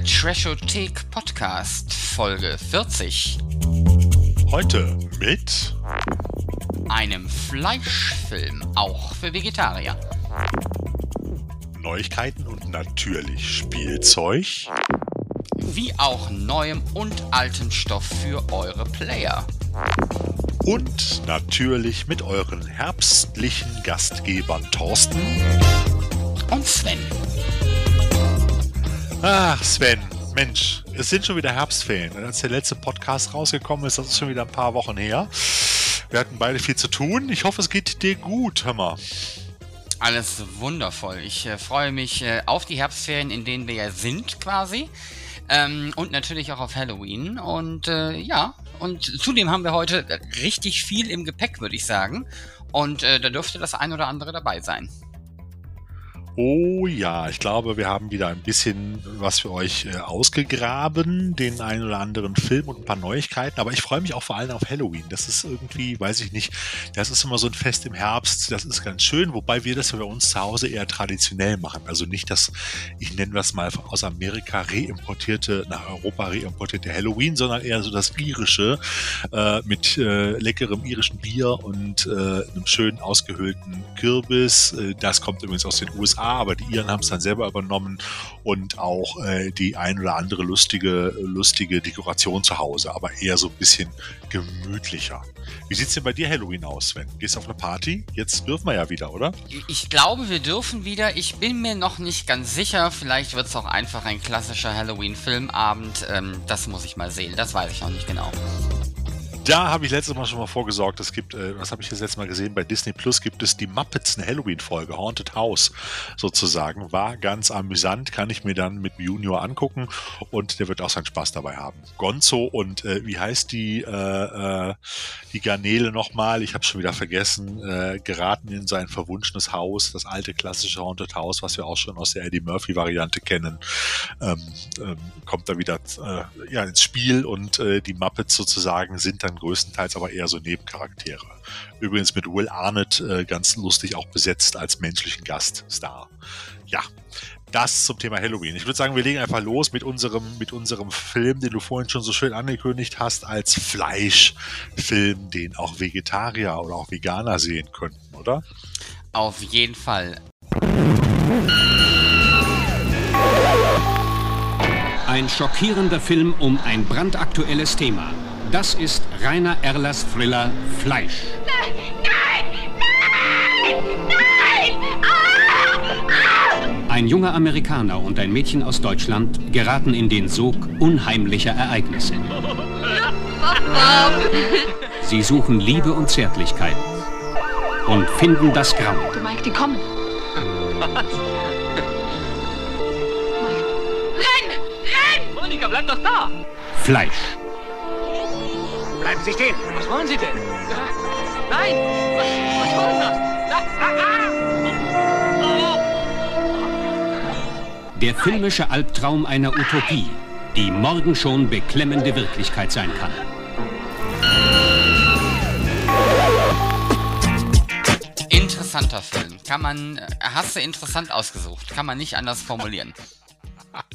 der Trashothek Podcast Folge 40. Heute mit einem Fleischfilm, auch für Vegetarier. Neuigkeiten und natürlich Spielzeug. Wie auch neuem und altem Stoff für eure Player. Und natürlich mit euren herbstlichen Gastgebern Thorsten und Sven. Ach, Sven, Mensch, es sind schon wieder Herbstferien. Als der letzte Podcast rausgekommen ist, das ist schon wieder ein paar Wochen her. Wir hatten beide viel zu tun. Ich hoffe, es geht dir gut, hör mal. Alles wundervoll. Ich äh, freue mich äh, auf die Herbstferien, in denen wir ja sind quasi. Ähm, und natürlich auch auf Halloween. Und äh, ja, und zudem haben wir heute richtig viel im Gepäck, würde ich sagen. Und äh, da dürfte das ein oder andere dabei sein. Oh ja, ich glaube, wir haben wieder ein bisschen was für euch äh, ausgegraben, den einen oder anderen Film und ein paar Neuigkeiten. Aber ich freue mich auch vor allem auf Halloween. Das ist irgendwie, weiß ich nicht, das ist immer so ein Fest im Herbst. Das ist ganz schön, wobei wir das bei uns zu Hause eher traditionell machen. Also nicht das, ich nenne das mal aus Amerika reimportierte, nach Europa reimportierte Halloween, sondern eher so das irische äh, mit äh, leckerem irischen Bier und äh, einem schön ausgehöhlten Kürbis. Äh, das kommt übrigens aus den USA aber die Iren haben es dann selber übernommen und auch äh, die ein oder andere lustige, lustige Dekoration zu Hause, aber eher so ein bisschen gemütlicher. Wie sieht es denn bei dir Halloween aus, Sven? Gehst du auf eine Party? Jetzt dürfen wir ja wieder, oder? Ich glaube, wir dürfen wieder. Ich bin mir noch nicht ganz sicher. Vielleicht wird es auch einfach ein klassischer Halloween-Filmabend. Ähm, das muss ich mal sehen. Das weiß ich noch nicht genau da habe ich letztes Mal schon mal vorgesorgt. Es gibt, äh, was habe ich das letzte Mal gesehen? Bei Disney Plus gibt es die Muppets eine Halloween-Folge, Haunted House sozusagen. War ganz amüsant, kann ich mir dann mit Junior angucken und der wird auch seinen Spaß dabei haben. Gonzo und äh, wie heißt die, äh, äh, die Garnele nochmal? Ich habe schon wieder vergessen. Äh, geraten in sein verwunschenes Haus, das alte klassische Haunted House, was wir auch schon aus der Eddie Murphy-Variante kennen. Ähm, ähm, kommt da wieder äh, ja, ins Spiel und die Muppets sozusagen sind dann dann größtenteils aber eher so Nebencharaktere. Übrigens mit Will Arnett äh, ganz lustig auch besetzt als menschlichen Gaststar. Ja, das zum Thema Halloween. Ich würde sagen, wir legen einfach los mit unserem, mit unserem Film, den du vorhin schon so schön angekündigt hast, als Fleischfilm, den auch Vegetarier oder auch Veganer sehen könnten, oder? Auf jeden Fall. Ein schockierender Film um ein brandaktuelles Thema. Das ist Rainer Erlers Thriller Fleisch. Nein! Nein! Nein! Ah! Ein junger Amerikaner und ein Mädchen aus Deutschland geraten in den Sog unheimlicher Ereignisse. Sie suchen Liebe und Zärtlichkeit und finden das Grauen. Du Mike, die kommen. Was? Renn! Renn! Monika, bleib doch da! Fleisch. Bleiben Sie stehen. Was wollen Sie denn? Nein! Was, was soll das? Der filmische Albtraum einer Utopie, die morgen schon beklemmende Wirklichkeit sein kann. Interessanter Film. Kann man, äh, hast du interessant ausgesucht. Kann man nicht anders formulieren.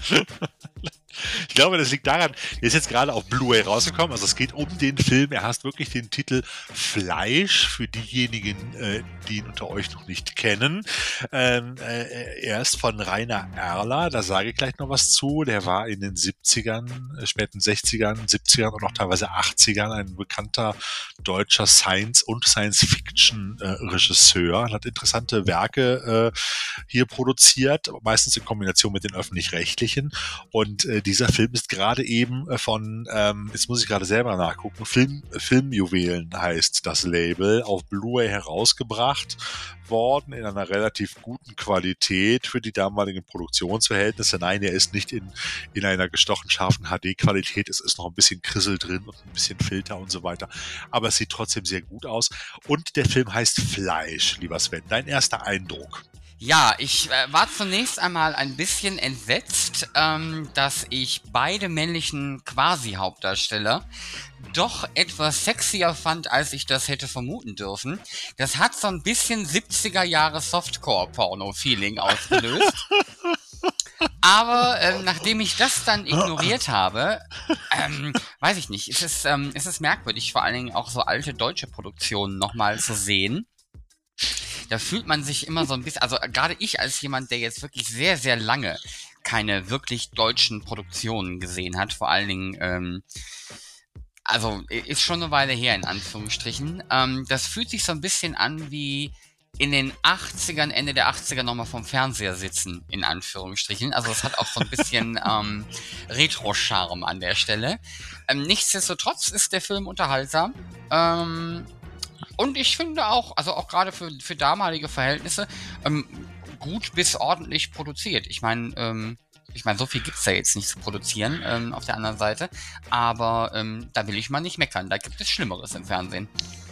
Ich glaube, das liegt daran, der ist jetzt gerade auf Blu-ray rausgekommen. Also es geht um den Film. Er hat wirklich den Titel Fleisch für diejenigen, äh, die ihn unter euch noch nicht kennen. Ähm, äh, er ist von Rainer Erler, da sage ich gleich noch was zu. Der war in den 70ern, äh, späten 60ern, 70ern und auch teilweise 80ern ein bekannter deutscher Science- und Science-Fiction-Regisseur. Hat interessante Werke äh, hier produziert, meistens in Kombination mit den öffentlich-rechtlichen. Und äh, dieser Film ist gerade eben äh, von, ähm, jetzt muss ich gerade selber nachgucken, Film, Filmjuwelen heißt das Label, auf Blu-ray herausgebracht worden in einer relativ guten Qualität für die damaligen Produktionsverhältnisse. Nein, er ist nicht in, in einer gestochen scharfen HD-Qualität. Es ist noch ein bisschen Krissel drin und ein bisschen Filter und so weiter. Aber es sieht trotzdem sehr gut aus. Und der Film heißt Fleisch, lieber Sven. Dein erster Eindruck. Ja, ich äh, war zunächst einmal ein bisschen entsetzt, ähm, dass ich beide männlichen Quasi-Hauptdarsteller doch etwas sexier fand, als ich das hätte vermuten dürfen. Das hat so ein bisschen 70er Jahre Softcore-Porno-Feeling ausgelöst. Aber ähm, nachdem ich das dann ignoriert habe, ähm, weiß ich nicht, ist es, ähm, ist es merkwürdig, vor allen Dingen auch so alte deutsche Produktionen nochmal zu sehen. Da fühlt man sich immer so ein bisschen, also gerade ich als jemand, der jetzt wirklich sehr, sehr lange keine wirklich deutschen Produktionen gesehen hat, vor allen Dingen, ähm, also ist schon eine Weile her in Anführungsstrichen. Ähm, das fühlt sich so ein bisschen an wie in den 80ern, Ende der 80er nochmal vom Fernseher sitzen, in Anführungsstrichen. Also es hat auch so ein bisschen ähm, Retro-Charme an der Stelle. Ähm, nichtsdestotrotz ist der Film unterhaltsam. Ähm, und ich finde auch, also auch gerade für, für damalige Verhältnisse, ähm, gut bis ordentlich produziert. Ich meine, ähm, ich meine, so viel gibt's ja jetzt nicht zu produzieren ähm, auf der anderen Seite. Aber ähm, da will ich mal nicht meckern. Da gibt es Schlimmeres im Fernsehen.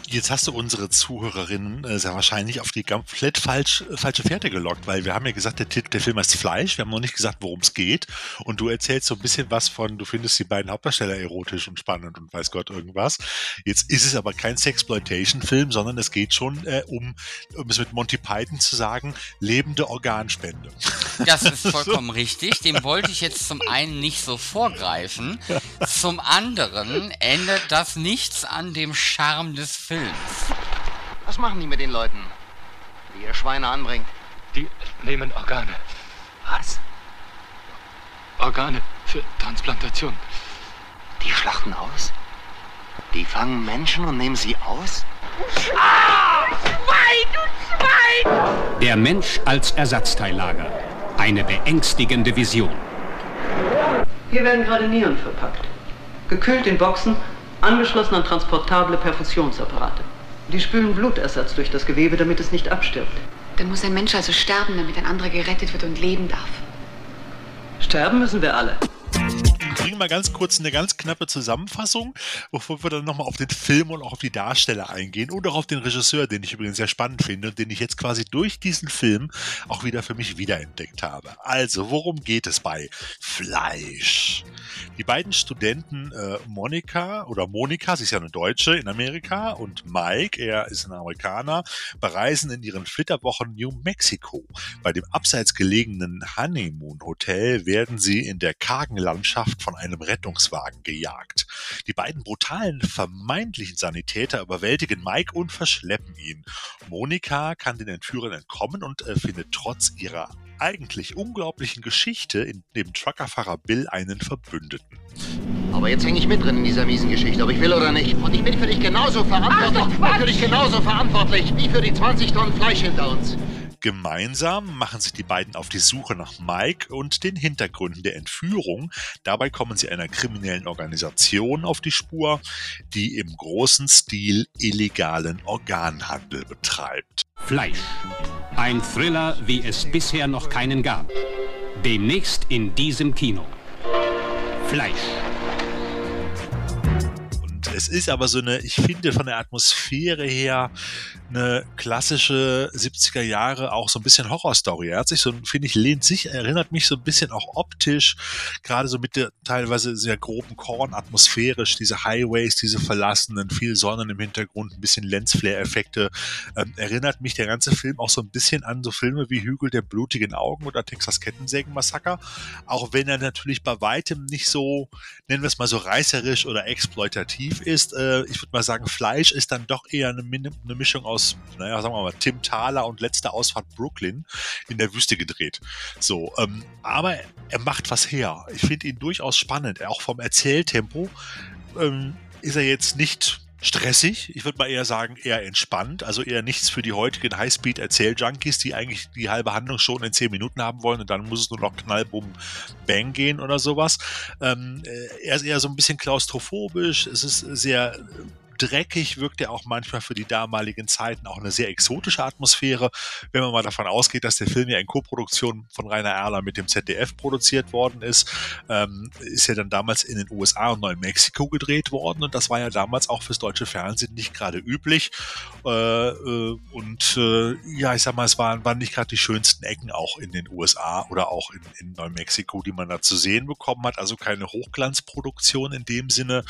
Jetzt hast du unsere Zuhörerinnen äh, sehr wahrscheinlich auf die komplett falsch, falsche Fährte gelockt, weil wir haben ja gesagt, der, der Film heißt Fleisch. Wir haben noch nicht gesagt, worum es geht. Und du erzählst so ein bisschen was von, du findest die beiden Hauptdarsteller erotisch und spannend und weiß Gott irgendwas. Jetzt ist es aber kein Sexploitation-Film, sondern es geht schon äh, um, um es mit Monty Python zu sagen, lebende Organspende. Das ist vollkommen richtig. Dem wollte ich jetzt zum einen nicht so vorgreifen. Zum anderen ändert das nichts an dem Charme des Films. Was machen die mit den Leuten, die ihr Schweine anbringt? Die nehmen Organe. Was? Organe für Transplantation. Die schlachten aus? Die fangen Menschen und nehmen sie aus? Der Mensch als Ersatzteillager. Eine beängstigende Vision. Hier werden gerade Nieren verpackt. Gekühlt in Boxen, angeschlossen an transportable Perfusionsapparate. Die spülen Blutersatz durch das Gewebe, damit es nicht abstirbt. Dann muss ein Mensch also sterben, damit ein anderer gerettet wird und leben darf. Sterben müssen wir alle. Wir bringen mal ganz kurz eine ganz knappe Zusammenfassung, bevor wir dann nochmal auf den Film und auch auf die Darsteller eingehen und auch auf den Regisseur, den ich übrigens sehr spannend finde und den ich jetzt quasi durch diesen Film auch wieder für mich wiederentdeckt habe. Also, worum geht es bei Fleisch? Die beiden Studenten äh, Monika oder Monika, sie ist ja eine Deutsche in Amerika, und Mike, er ist ein Amerikaner, bereisen in ihren Flitterwochen New Mexico. Bei dem abseits gelegenen Honeymoon Hotel werden sie in der kargen Landschaft von einem Rettungswagen gejagt. Die beiden brutalen, vermeintlichen Sanitäter überwältigen Mike und verschleppen ihn. Monika kann den Entführern entkommen und äh, findet trotz ihrer eigentlich unglaublichen Geschichte in dem Truckerfahrer Bill einen Verbündeten. Aber jetzt hänge ich mit drin in dieser miesen Geschichte, ob ich will oder nicht. Und ich bin für dich genauso verantwortlich. Ach, für dich genauso verantwortlich wie für die 20 Tonnen Fleisch hinter uns. Gemeinsam machen sich die beiden auf die Suche nach Mike und den Hintergründen der Entführung. Dabei kommen sie einer kriminellen Organisation auf die Spur, die im großen Stil illegalen Organhandel betreibt. Fleisch. Ein Thriller, wie es bisher noch keinen gab. Demnächst in diesem Kino. Fleisch. Es ist aber so eine, ich finde von der Atmosphäre her eine klassische 70er Jahre auch so ein bisschen Horrorstory. Er hat sich so, finde ich, lehnt sich, erinnert mich so ein bisschen auch optisch, gerade so mit der teilweise sehr groben Korn atmosphärisch, diese Highways, diese verlassenen, viel Sonnen im Hintergrund, ein bisschen Lensflare-Effekte. Ähm, erinnert mich der ganze Film auch so ein bisschen an so Filme wie Hügel der blutigen Augen oder Texas Kettensägen-Massaker. Auch wenn er natürlich bei weitem nicht so, nennen wir es mal so reißerisch oder exploitativ ist. Äh, ich würde mal sagen, Fleisch ist dann doch eher eine, eine Mischung aus naja, sagen wir mal, Tim Thaler und letzte Ausfahrt Brooklyn in der Wüste gedreht. So, ähm, aber er macht was her. Ich finde ihn durchaus spannend. Auch vom Erzähltempo ähm, ist er jetzt nicht stressig. Ich würde mal eher sagen, eher entspannt. Also eher nichts für die heutigen Highspeed-Erzähl-Junkies, die eigentlich die halbe Handlung schon in zehn Minuten haben wollen und dann muss es nur noch knall, bumm, bang gehen oder sowas. Ähm, äh, er ist eher so ein bisschen klaustrophobisch. Es ist sehr dreckig wirkt er auch manchmal für die damaligen Zeiten auch eine sehr exotische Atmosphäre. Wenn man mal davon ausgeht, dass der Film ja in Koproduktion von Rainer Erler mit dem ZDF produziert worden ist, ähm, ist er dann damals in den USA und Neumexiko gedreht worden und das war ja damals auch fürs deutsche Fernsehen nicht gerade üblich. Äh, äh, und äh, ja, ich sag mal, es waren, waren nicht gerade die schönsten Ecken auch in den USA oder auch in, in Neumexiko, die man da zu sehen bekommen hat. Also keine Hochglanzproduktion in dem Sinne,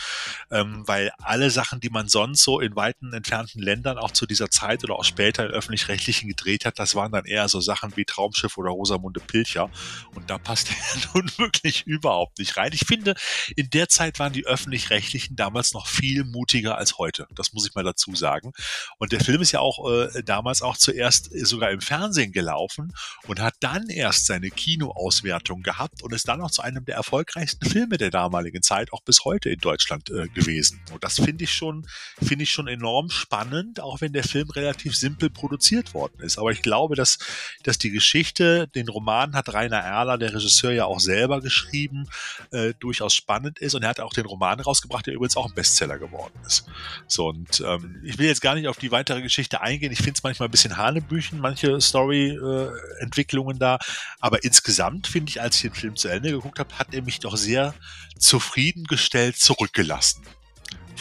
ähm, weil alle Sachen, die man man sonst so in weiten entfernten Ländern auch zu dieser Zeit oder auch später in öffentlich-rechtlichen gedreht hat, das waren dann eher so Sachen wie Traumschiff oder Rosamunde Pilcher. Und da passt er nun wirklich überhaupt nicht rein. Ich finde, in der Zeit waren die öffentlich-rechtlichen damals noch viel mutiger als heute. Das muss ich mal dazu sagen. Und der Film ist ja auch äh, damals auch zuerst sogar im Fernsehen gelaufen und hat dann erst seine Kinoauswertung gehabt und ist dann auch zu einem der erfolgreichsten Filme der damaligen Zeit auch bis heute in Deutschland äh, gewesen. Und das finde ich schon, finde ich schon enorm spannend, auch wenn der Film relativ simpel produziert worden ist. Aber ich glaube, dass, dass die Geschichte, den Roman hat Rainer Erler, der Regisseur, ja auch selber geschrieben, äh, durchaus spannend ist. Und er hat auch den Roman rausgebracht, der übrigens auch ein Bestseller geworden ist. So, und ähm, ich will jetzt gar nicht auf die weitere Geschichte eingehen. Ich finde es manchmal ein bisschen Hanebüchen, manche Story-Entwicklungen äh, da. Aber insgesamt finde ich, als ich den Film zu Ende geguckt habe, hat er mich doch sehr zufriedengestellt zurückgelassen.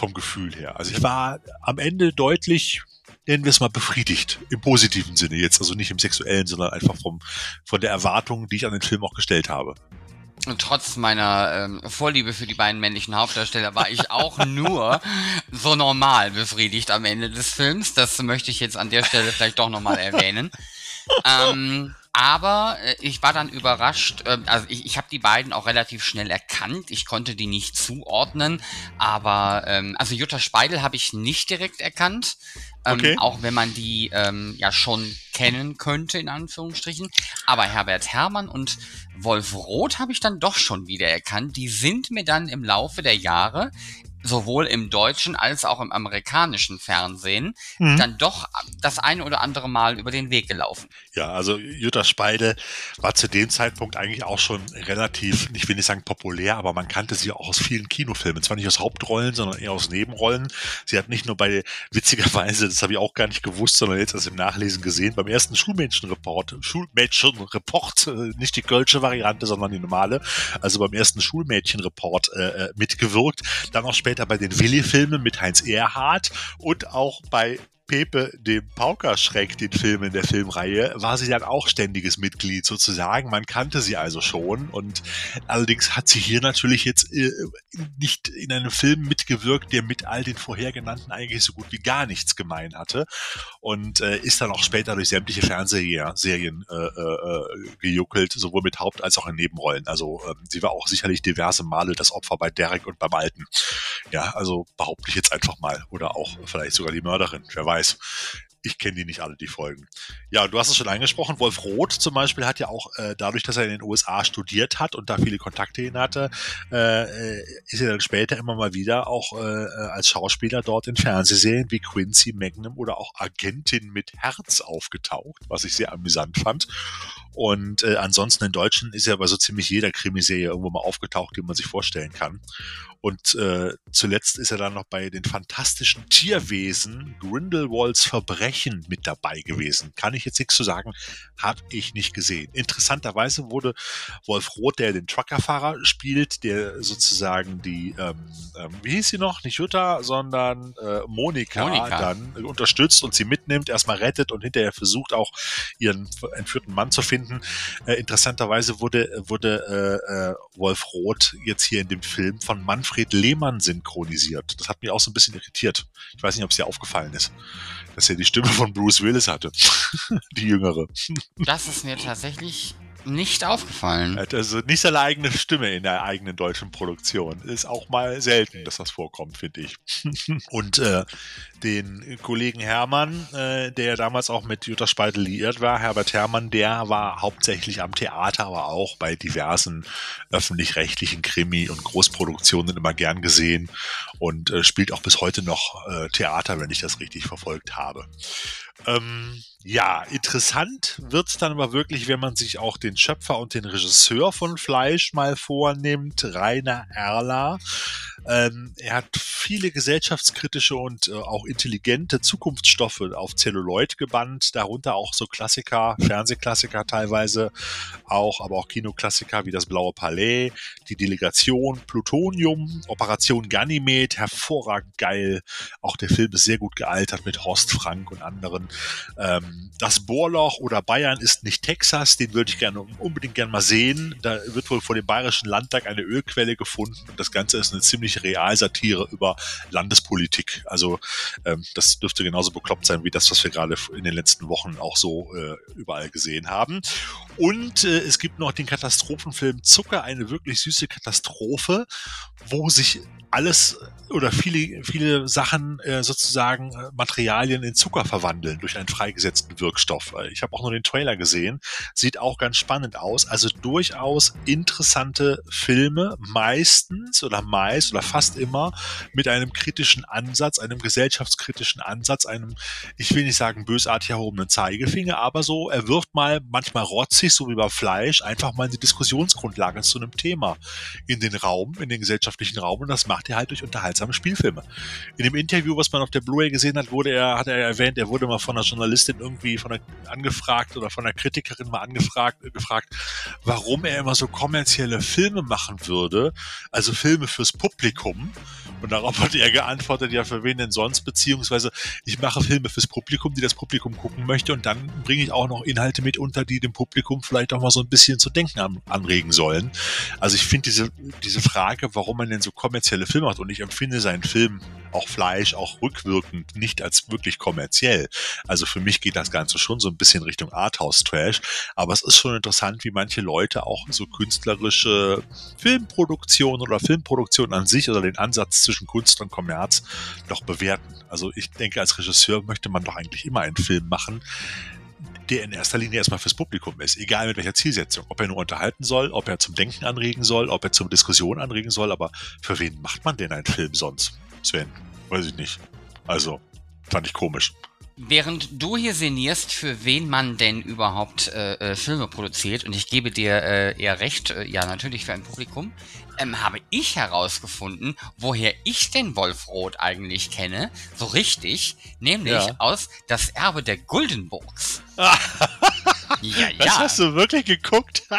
Vom Gefühl her. Also ich war am Ende deutlich nennen wir es mal befriedigt, im positiven Sinne jetzt, also nicht im sexuellen, sondern einfach vom, von der Erwartung, die ich an den Film auch gestellt habe. Und trotz meiner ähm, Vorliebe für die beiden männlichen Hauptdarsteller war ich auch nur so normal befriedigt am Ende des Films. Das möchte ich jetzt an der Stelle vielleicht doch nochmal erwähnen. Ähm, aber äh, ich war dann überrascht, äh, also ich, ich habe die beiden auch relativ schnell erkannt. Ich konnte die nicht zuordnen, aber ähm, also Jutta Speidel habe ich nicht direkt erkannt. Ähm, okay. Auch wenn man die ähm, ja schon kennen könnte, in Anführungsstrichen. Aber Herbert Herrmann und Wolf Roth habe ich dann doch schon wieder erkannt. Die sind mir dann im Laufe der Jahre sowohl im deutschen als auch im amerikanischen Fernsehen mhm. dann doch das eine oder andere Mal über den Weg gelaufen. Ja, also Jutta Speide war zu dem Zeitpunkt eigentlich auch schon relativ, ich will nicht sagen populär, aber man kannte sie auch aus vielen Kinofilmen. Zwar nicht aus Hauptrollen, sondern eher aus Nebenrollen. Sie hat nicht nur bei, witzigerweise, das habe ich auch gar nicht gewusst, sondern jetzt erst im Nachlesen gesehen, beim ersten Schulmädchenreport, Schulmädchenreport, äh, nicht die kölsche Variante, sondern die normale, also beim ersten Schulmädchenreport äh, äh mitgewirkt. Dann auch später bei den Willi-Filmen mit Heinz Erhardt und auch bei Pepe, dem Paukerschreck, den Filmen der Filmreihe, war sie dann auch ständiges Mitglied sozusagen. Man kannte sie also schon und allerdings hat sie hier natürlich jetzt äh, nicht in einem Film mitgewirkt, der mit all den vorhergenannten eigentlich so gut wie gar nichts gemein hatte und äh, ist dann auch später durch sämtliche Fernsehserien äh, äh, gejuckelt, sowohl mit Haupt- als auch in Nebenrollen. Also äh, sie war auch sicherlich diverse Male das Opfer bei Derek und beim Alten. Ja, also behaupte ich jetzt einfach mal. Oder auch vielleicht sogar die Mörderin, wer weiß weiß. Ich kenne die nicht alle, die Folgen. Ja, du hast es schon angesprochen. Wolf Roth zum Beispiel hat ja auch äh, dadurch, dass er in den USA studiert hat und da viele Kontakte hin hatte, äh, äh, ist er dann später immer mal wieder auch äh, als Schauspieler dort in Fernsehserien wie Quincy Magnum oder auch Agentin mit Herz aufgetaucht, was ich sehr amüsant fand. Und äh, ansonsten in Deutschen ist er bei so ziemlich jeder Krimiserie irgendwo mal aufgetaucht, die man sich vorstellen kann. Und äh, zuletzt ist er dann noch bei den fantastischen Tierwesen Grindelwalds Verbrechen mit dabei gewesen. Kann ich jetzt nichts zu sagen, habe ich nicht gesehen. Interessanterweise wurde Wolf Roth, der den Truckerfahrer spielt, der sozusagen die, ähm, ähm, wie hieß sie noch, nicht Jutta, sondern äh, Monika, Monika, dann unterstützt und sie mitnimmt, erstmal rettet und hinterher versucht auch ihren entführten Mann zu finden. Äh, interessanterweise wurde, wurde äh, äh, Wolf Roth jetzt hier in dem Film von Manfred Lehmann synchronisiert. Das hat mich auch so ein bisschen irritiert. Ich weiß nicht, ob es dir aufgefallen ist, dass er die Stimme von Bruce Willis hatte. die jüngere. Das ist mir tatsächlich nicht aufgefallen. Also nicht seine eigene Stimme in der eigenen deutschen Produktion. Ist auch mal selten, dass das vorkommt, finde ich. Und äh, den Kollegen Hermann, äh, der damals auch mit Jutta Speitel liiert war, Herbert Hermann, der war hauptsächlich am Theater, aber auch bei diversen öffentlich-rechtlichen Krimi- und Großproduktionen immer gern gesehen und äh, spielt auch bis heute noch äh, Theater, wenn ich das richtig verfolgt habe. Ähm, ja, interessant wird's dann aber wirklich, wenn man sich auch den Schöpfer und den Regisseur von Fleisch mal vornimmt, Rainer Erler. Ähm, er hat viele gesellschaftskritische und äh, auch intelligente Zukunftsstoffe auf Celluloid gebannt, darunter auch so Klassiker, Fernsehklassiker teilweise, auch, aber auch Kinoklassiker wie das Blaue Palais, die Delegation, Plutonium, Operation Ganymed, hervorragend geil. Auch der Film ist sehr gut gealtert mit Horst Frank und anderen. Ähm, das Bohrloch oder Bayern ist nicht Texas, den würde ich gerne unbedingt gerne mal sehen. Da wird wohl vor dem Bayerischen Landtag eine Ölquelle gefunden und das Ganze ist eine ziemlich wirklich Realsatire über Landespolitik. Also ähm, das dürfte genauso bekloppt sein wie das, was wir gerade in den letzten Wochen auch so äh, überall gesehen haben. Und äh, es gibt noch den Katastrophenfilm Zucker, eine wirklich süße Katastrophe, wo sich alles oder viele, viele Sachen äh, sozusagen äh, Materialien in Zucker verwandeln durch einen freigesetzten Wirkstoff. Äh, ich habe auch nur den Trailer gesehen, sieht auch ganz spannend aus. Also durchaus interessante Filme, meistens oder meist oder fast immer mit einem kritischen Ansatz, einem gesellschaftskritischen Ansatz, einem, ich will nicht sagen bösartig erhobenen Zeigefinger, aber so, er wirft mal manchmal rotzig, so wie bei Fleisch, einfach mal die Diskussionsgrundlage zu einem Thema in den Raum, in den gesellschaftlichen Raum und das macht er halt durch unterhaltsame Spielfilme. In dem Interview, was man auf der Blu-ray gesehen hat, wurde er, hat er erwähnt, er wurde mal von einer Journalistin irgendwie von einer angefragt oder von einer Kritikerin mal angefragt, äh, gefragt, warum er immer so kommerzielle Filme machen würde, also Filme fürs Publikum. Und darauf hat er geantwortet, ja, für wen denn sonst, beziehungsweise ich mache Filme fürs Publikum, die das Publikum gucken möchte. Und dann bringe ich auch noch Inhalte mit unter, die dem Publikum vielleicht auch mal so ein bisschen zu denken an, anregen sollen. Also ich finde diese, diese Frage, warum man denn so kommerzielle Filme macht. Und ich empfinde seinen Film auch Fleisch, auch rückwirkend nicht als wirklich kommerziell. Also für mich geht das Ganze schon so ein bisschen Richtung Arthouse-Trash, aber es ist schon interessant, wie manche Leute auch so künstlerische Filmproduktion oder Filmproduktion an sich oder den Ansatz zwischen Kunst und Kommerz doch bewerten. Also ich denke, als Regisseur möchte man doch eigentlich immer einen Film machen, der in erster Linie erstmal fürs Publikum ist, egal mit welcher Zielsetzung. Ob er nur unterhalten soll, ob er zum Denken anregen soll, ob er zum Diskussion anregen soll, aber für wen macht man denn einen Film sonst? Sven, weiß ich nicht. Also, fand ich komisch. Während du hier sinnierst, für wen man denn überhaupt äh, äh, Filme produziert, und ich gebe dir äh, eher recht, äh, ja natürlich für ein Publikum, ähm, habe ich herausgefunden, woher ich den Wolfroth eigentlich kenne, so richtig, nämlich Ja. aus Das Erbe der Guldenburgs. ja, Das ja. hast du wirklich geguckt?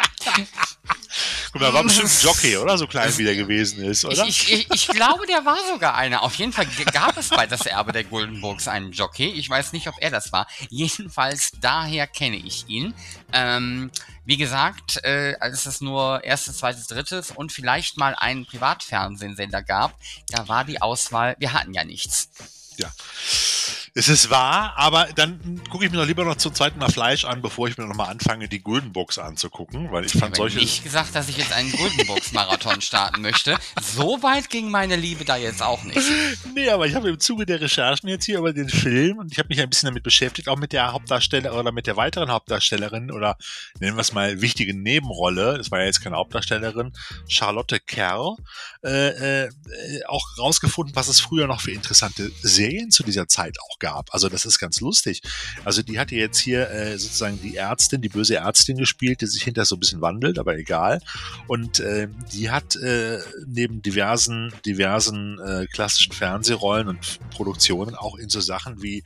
Guck mal, war bestimmt ein Jockey, oder? So klein wie der gewesen ist, oder? Ich, ich, ich, glaube, der war sogar einer. Auf jeden Fall gab es bei das Erbe der Guldenburgs einen Jockey. Ich weiß nicht, ob er das war. Jedenfalls daher kenne ich ihn. Ähm, wie gesagt, äh, als es nur erstes, zweites, drittes und vielleicht mal einen Privatfernsehsender gab, da war die Auswahl, wir hatten ja nichts. Ja. Es ist wahr, aber dann gucke ich mir doch lieber noch zum zweiten Mal Fleisch an, bevor ich mir noch mal anfange, die Guldenbooks anzugucken, weil ich Ich fand habe solche. nicht gesagt, dass ich jetzt einen Guldenburgs-Marathon starten möchte. So weit ging meine Liebe da jetzt auch nicht. Nee, aber ich habe im Zuge der Recherchen jetzt hier über den Film und ich habe mich ein bisschen damit beschäftigt, auch mit der Hauptdarsteller oder mit der weiteren Hauptdarstellerin oder nennen wir es mal wichtige Nebenrolle, das war ja jetzt keine Hauptdarstellerin, Charlotte Kerr, äh, äh, auch rausgefunden, was es früher noch für interessante Serien zu dieser Zeit auch gab. Also das ist ganz lustig. Also die hatte jetzt hier äh, sozusagen die Ärztin, die böse Ärztin gespielt, die sich hinterher so ein bisschen wandelt, aber egal. Und äh, die hat äh, neben diversen, diversen äh, klassischen Fernsehrollen und Produktionen auch in so Sachen wie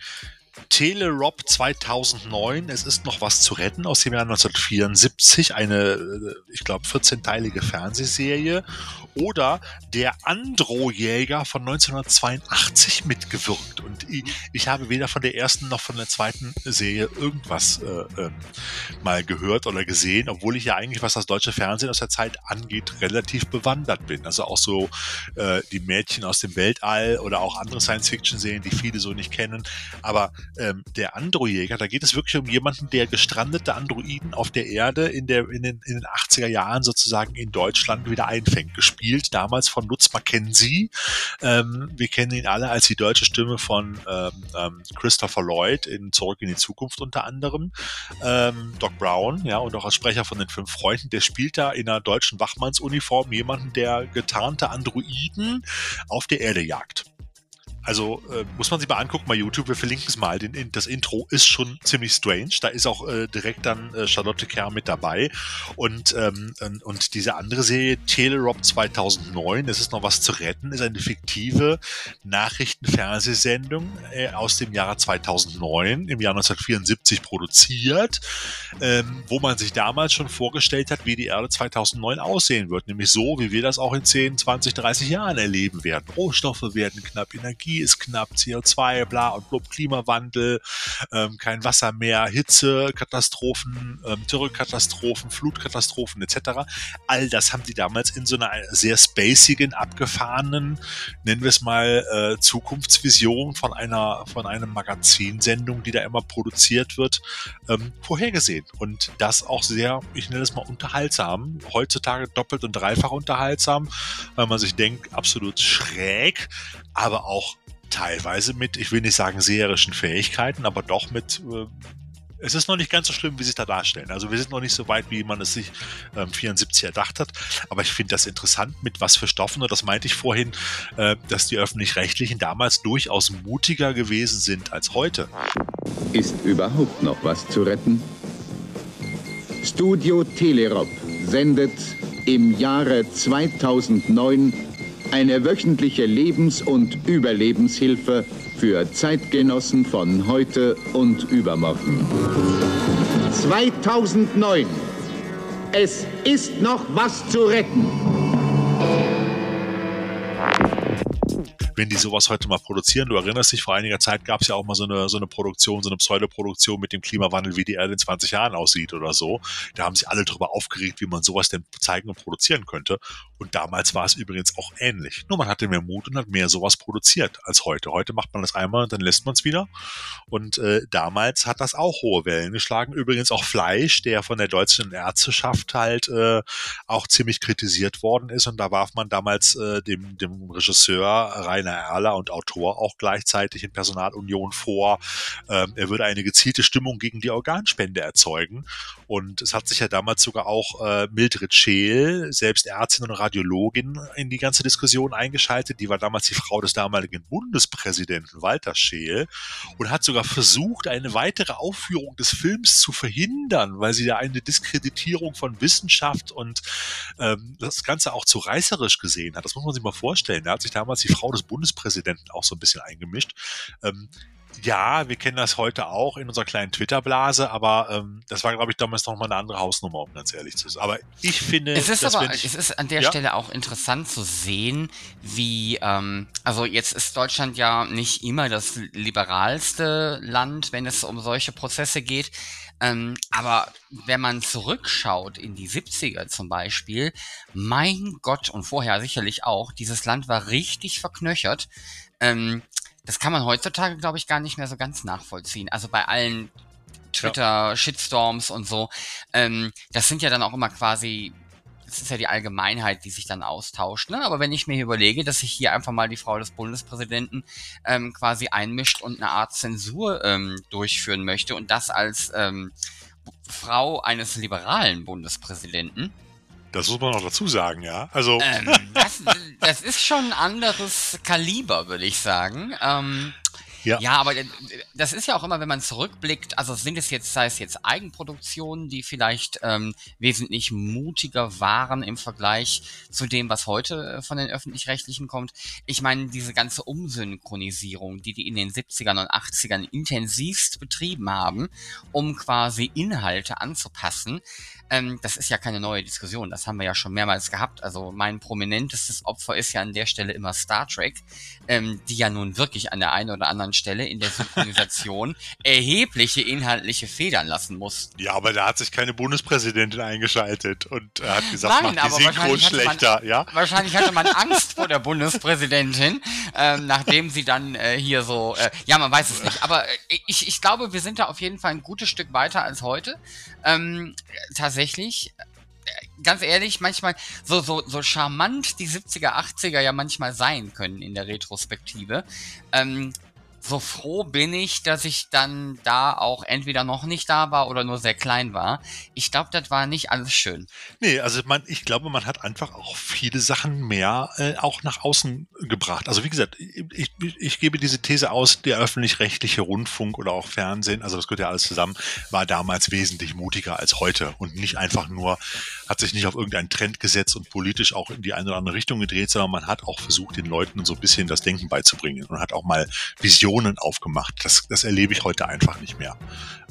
Telerob 2009, es ist noch was zu retten aus dem Jahr 1974, eine, äh, ich glaube, 14-teilige Fernsehserie. Oder der Andro-Jäger von 1982 mitgewirkt. Und ich, ich habe weder von der ersten noch von der zweiten Serie irgendwas äh, ähm, mal gehört oder gesehen, obwohl ich ja eigentlich, was das deutsche Fernsehen aus der Zeit angeht, relativ bewandert bin. Also auch so äh, die Mädchen aus dem Weltall oder auch andere Science-Fiction-Serien, die viele so nicht kennen. Aber ähm, der Androjäger, da geht es wirklich um jemanden, der gestrandete Androiden auf der Erde in, der, in, den, in den 80er Jahren sozusagen in Deutschland wieder einfängt. Gespielt damals von Lutz Mackenzie. Ähm, wir kennen ihn alle als die deutsche Stimme von ähm, ähm, Christopher Lloyd in Zurück in die Zukunft unter anderem. Ähm, Doc Brown, ja, und auch als Sprecher von den fünf Freunden, der spielt da in einer deutschen Wachmannsuniform jemanden, der getarnte Androiden auf der Erde jagt. Also äh, muss man sich mal angucken bei YouTube, wir verlinken es mal. Den, in, das Intro ist schon ziemlich strange. Da ist auch äh, direkt dann äh, Charlotte Kerr mit dabei. Und, ähm, und, und diese andere Serie, Telerob 2009, es ist noch was zu retten, ist eine fiktive Nachrichtenfernsehsendung äh, aus dem Jahre 2009, im Jahr 1974 produziert, ähm, wo man sich damals schon vorgestellt hat, wie die Erde 2009 aussehen wird. Nämlich so, wie wir das auch in 10, 20, 30 Jahren erleben werden. Rohstoffe werden knapp, Energie Ist knapp, CO2, bla und blub, Klimawandel, ähm, kein Wasser mehr, Hitze, Katastrophen, ähm, Dürrekatastrophen, Flutkatastrophen etc. All das haben die damals in so einer sehr spacigen, abgefahrenen, nennen wir es mal, äh, Zukunftsvision von einer, von einem Magazinsendung, die da immer produziert wird, ähm, vorhergesehen. Und das auch sehr, ich nenne es mal unterhaltsam, heutzutage doppelt und dreifach unterhaltsam, weil man sich denkt, absolut schräg, aber auch teilweise mit, ich will nicht sagen seherischen Fähigkeiten, aber doch mit äh, es ist noch nicht ganz so schlimm, wie sie es da darstellen. Also wir sind noch nicht so weit, wie man es sich ähm, 74 erdacht hat. Aber ich finde das interessant, mit was für Stoffen, und das meinte ich vorhin, äh, dass die öffentlich-rechtlichen damals durchaus mutiger gewesen sind als heute. Ist überhaupt noch was zu retten? Studio Telerop sendet im Jahre 2009 eine wöchentliche Lebens- und Überlebenshilfe für Zeitgenossen von heute und übermorgen. 2009. Es ist noch was zu retten. Wenn die sowas heute mal produzieren. Du erinnerst dich, vor einiger Zeit gab es ja auch mal so eine, so eine Produktion, so eine Pseudoproduktion mit dem Klimawandel, wie die Erde in 20 Jahren aussieht oder so. Da haben sich alle drüber aufgeregt, wie man sowas denn zeigen und produzieren könnte. Und damals war es übrigens auch ähnlich. Nur man hatte mehr Mut und hat mehr sowas produziert als heute. Heute macht man das einmal und dann lässt man es wieder. Und äh, damals hat das auch hohe Wellen geschlagen. Übrigens auch Fleisch, der von der deutschen Ärzteschaft halt äh, auch ziemlich kritisiert worden ist. Und da warf man damals äh, dem, dem Regisseur Rainer Erler und Autor auch gleichzeitig in Personalunion vor. Ähm, er würde eine gezielte Stimmung gegen die Organspende erzeugen. Und es hat sich ja damals sogar auch äh, Mildred Scheel, selbst Ärztin und Radiologin in die ganze Diskussion eingeschaltet. Die war damals die Frau des damaligen Bundespräsidenten Walter Scheel und hat sogar versucht, eine weitere Aufführung des Films zu verhindern, weil sie da eine Diskreditierung von Wissenschaft und ähm, das Ganze auch zu reißerisch gesehen hat. Das muss man sich mal vorstellen. Da hat sich damals die Frau des Bundespräsidenten auch so ein bisschen eingemischt. Ähm, ja, wir kennen das heute auch in unserer kleinen Twitter-Blase, aber ähm, das war, glaube ich, damals noch mal eine andere Hausnummer, um ganz ehrlich zu sein. Aber ich finde, es ist aber, ich, es ist an der Ja? Stelle auch interessant zu sehen, wie, ähm, also jetzt ist Deutschland ja nicht immer das liberalste Land, wenn es um solche Prozesse geht. Ähm, aber wenn man zurückschaut in die 70er zum Beispiel, mein Gott, und vorher sicherlich auch, dieses Land war richtig verknöchert. Ähm, das kann man heutzutage, glaube ich, gar nicht mehr so ganz nachvollziehen. Also bei allen Twitter-Shitstorms und so. Ähm, das sind ja dann auch immer quasi, das ist ja die Allgemeinheit, die sich dann austauscht. Ne? Aber wenn ich mir hier überlege, dass sich hier einfach mal die Frau des Bundespräsidenten ähm, quasi einmischt und eine Art Zensur ähm, durchführen möchte und das als ähm, Frau eines liberalen Bundespräsidenten, das muss man noch dazu sagen, ja. Also ähm, das, das ist schon ein anderes Kaliber, würde ich sagen. Ähm, Ja. ja, aber äh, das ist ja auch immer, wenn man zurückblickt, also sind es jetzt, sei es jetzt Eigenproduktionen, die vielleicht ähm, wesentlich mutiger waren im Vergleich zu dem, was heute äh, von den öffentlich-rechtlichen kommt. Ich meine, diese ganze Umsynchronisierung, die die in den 70ern und 80ern intensivst betrieben haben, um quasi Inhalte anzupassen, ähm, das ist ja keine neue Diskussion, das haben wir ja schon mehrmals gehabt. Also mein prominentestes Opfer ist ja an der Stelle immer Star Trek, ähm, die ja nun wirklich an der einen oder anderen Stelle in der Synchronisation erhebliche inhaltliche Federn lassen muss. Ja, aber da hat sich keine Bundespräsidentin eingeschaltet und er hat gesagt, Nein, macht die aber Synchro wahrscheinlich hatte man- schlechter, ja? Wahrscheinlich hatte man Angst vor der Bundespräsidentin, ähm, nachdem sie dann äh, hier so, äh, ja, man weiß es nicht. Aber äh, ich, ich glaube, wir sind da auf jeden Fall ein gutes Stück weiter als heute. Ähm, tatsächlich, äh, ganz ehrlich, manchmal so, so, so charmant die 70er, 80er ja manchmal sein können in der Retrospektive. Ähm, so froh bin ich, dass ich dann da auch entweder noch nicht da war oder nur sehr klein war. Ich glaube, das war nicht alles schön. Nee, also man, ich glaube, man hat einfach auch viele Sachen mehr äh, auch nach außen gebracht. Also wie gesagt, ich, ich gebe diese These aus, der öffentlich-rechtliche Rundfunk oder auch Fernsehen, also das gehört ja alles zusammen, war damals wesentlich mutiger als heute und nicht einfach nur, hat sich nicht auf irgendeinen Trend gesetzt und politisch auch in die eine oder andere Richtung gedreht, sondern man hat auch versucht, den Leuten so ein bisschen das Denken beizubringen und hat auch mal Visionen Diskussionen aufgemacht. Das, das erlebe ich heute einfach nicht mehr.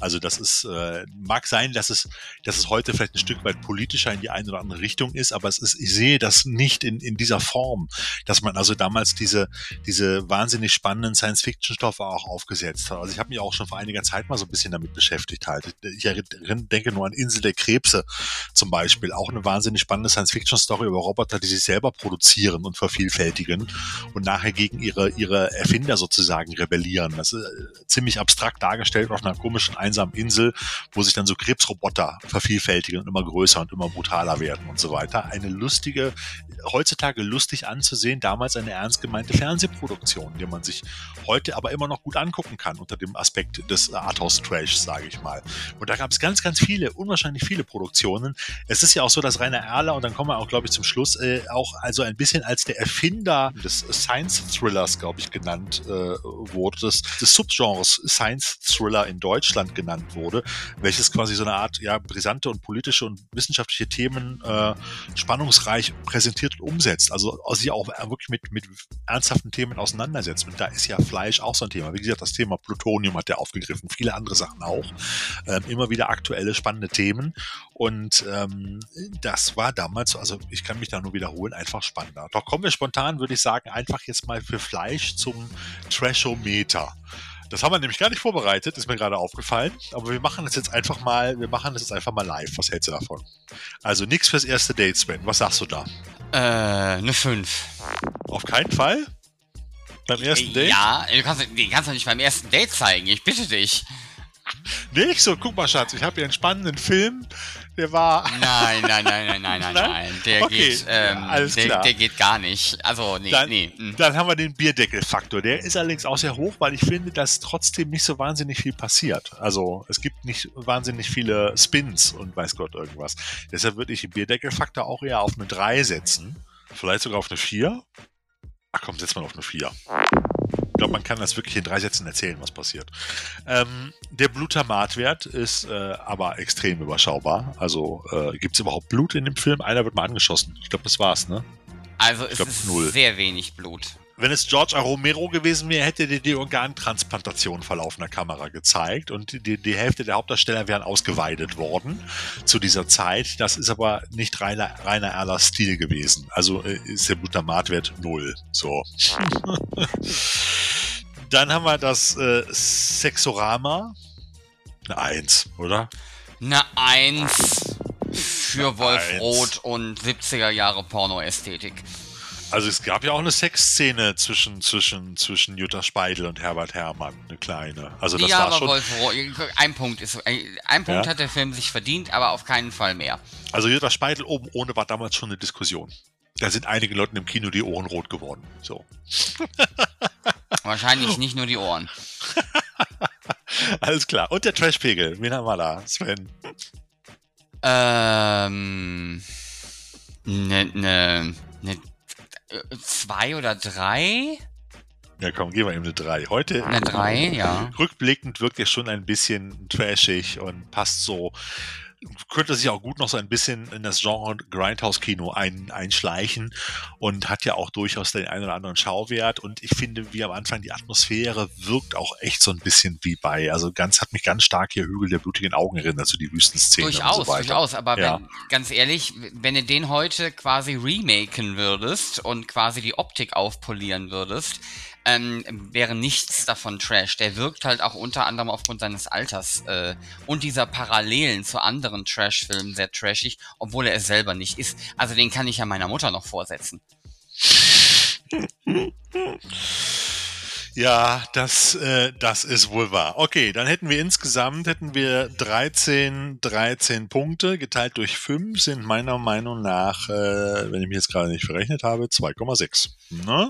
Also das ist, äh, mag sein, dass es, dass es heute vielleicht ein Stück weit politischer in die eine oder andere Richtung ist, aber es ist, ich sehe das nicht in, in dieser Form, dass man also damals diese, diese wahnsinnig spannenden Science-Fiction-Stoffe auch aufgesetzt hat. Also ich habe mich auch schon vor einiger Zeit mal so ein bisschen damit beschäftigt halt. Ich denke nur an Insel der Krebse zum Beispiel. Auch eine wahnsinnig spannende Science-Fiction-Story über Roboter, die sich selber produzieren und vervielfältigen und nachher gegen ihre, ihre Erfinder sozusagen rebellieren. Das ist äh, ziemlich abstrakt dargestellt auf einer komischen einsamen Insel, wo sich dann so Krebsroboter vervielfältigen und immer größer und immer brutaler werden und so weiter. Eine lustige, heutzutage lustig anzusehen, damals eine ernst gemeinte Fernsehproduktion, die man sich heute aber immer noch gut angucken kann unter dem Aspekt des Arthouse-Trash, sage ich mal. Und da gab es ganz, ganz viele, unwahrscheinlich viele Produktionen. Es ist ja auch so, dass Rainer Erler, und dann kommen wir auch, glaube ich, zum Schluss, äh, auch also ein bisschen als der Erfinder des Science-Thrillers, glaube ich, genannt äh, wurde, des, des Subgenres Science-Thriller in Deutschland genannt wurde, welches quasi so eine Art ja, brisante und politische und wissenschaftliche Themen äh, spannungsreich präsentiert und umsetzt. Also sich auch wirklich mit, mit ernsthaften Themen auseinandersetzt. Und da ist ja Fleisch auch so ein Thema. Wie gesagt, das Thema Plutonium hat er aufgegriffen, viele andere Sachen auch. Ähm, immer wieder aktuelle, spannende Themen. Und ähm, das war damals, also ich kann mich da nur wiederholen, einfach spannender. Doch kommen wir spontan, würde ich sagen, einfach jetzt mal für Fleisch zum Trashometer. Das haben wir nämlich gar nicht vorbereitet, ist mir gerade aufgefallen. Aber wir machen das jetzt einfach mal, wir machen das jetzt einfach mal live. Was hältst du davon? Also nichts fürs erste Date, Sven. Was sagst du da? Äh, eine 5. Auf keinen Fall? Beim ersten Date? Ja, du kannst, den kannst du nicht beim ersten Date zeigen, ich bitte dich. Nicht so, guck mal, Schatz, ich habe hier einen spannenden Film, der war. Nein, nein, nein, nein, nein, nein, nein. Der Okay, geht, ähm, ja, alles der, klar. der geht gar nicht. Also, nee, Dann, nee. mm. dann haben wir den Bierdeckelfaktor. Der ist allerdings auch sehr hoch, weil ich finde, dass trotzdem nicht so wahnsinnig viel passiert. Also es gibt nicht wahnsinnig viele Spins und weiß Gott irgendwas. Deshalb würde ich den Bierdeckelfaktor auch eher auf eine 3 setzen. Vielleicht sogar auf eine 4. Ach komm, setz mal auf eine 4. Ich glaube, man kann das wirklich in drei Sätzen erzählen, was passiert. Ähm, der Blutamatwert ist äh, aber extrem überschaubar. Also äh, gibt es überhaupt Blut in dem Film? Einer wird mal angeschossen. Ich glaube, das war's, ne? Also, es glaub, ist null. sehr wenig Blut. Wenn es George A. Romero gewesen wäre, hätte er die Organtransplantation vor laufender Kamera gezeigt und die, die Hälfte der Hauptdarsteller wären ausgeweidet worden zu dieser Zeit. Das ist aber nicht Rainer, Rainer Erlers Stil gewesen. Also äh, ist der Glutamatwert null. So. Dann haben wir das äh, Sexorama. Eine Eins, oder? Eine 1 für Eine Wolf Eins. Roth und 70er Jahre Pornoästhetik. Also es gab ja auch eine Sexszene zwischen, zwischen, zwischen Jutta Speidel und Herbert Herrmann, eine kleine. Also das ja, war aber schon. Wolf Roth, ein Punkt ist, ein Punkt Ja? hat der Film sich verdient, aber auf keinen Fall mehr. Also Jutta Speidel oben ohne war damals schon eine Diskussion. Da sind einigen Leuten im Kino die Ohren rot geworden. So. Wahrscheinlich nicht nur die Ohren. Alles klar. Und der Trashpegel. Wen haben wir da? Sven. Ähm. Ne, ne, ne, zwei oder drei? Ja, komm, gehen wir ihm eine 3. Heute. Eine drei, ja. Rückblickend wirkt er schon ein bisschen trashig und passt so. Könnte sich auch gut noch so ein bisschen in das Genre Grindhouse-Kino ein, einschleichen und hat ja auch durchaus den einen oder anderen Schauwert. Und ich finde, wie am Anfang, die Atmosphäre wirkt auch echt so ein bisschen wie bei, also ganz, hat mich ganz stark hier Hügel der blutigen Augen erinnert, so die Wüstenszene. Durchaus, und so durchaus. Aber Ja. wenn, ganz ehrlich, wenn du den heute quasi remaken würdest und quasi die Optik aufpolieren würdest, ähm, wäre nichts davon Trash. Der wirkt halt auch unter anderem aufgrund seines Alters äh, und dieser Parallelen zu anderen Trash-Filmen sehr trashig, obwohl er es selber nicht ist. Also den kann ich ja meiner Mutter noch vorsetzen. Ja, das, äh, das ist wohl wahr. Okay, dann hätten wir insgesamt hätten wir 13, 13 Punkte geteilt durch 5 sind meiner Meinung nach, äh, wenn ich mich jetzt gerade nicht verrechnet habe, 2,6. Ne?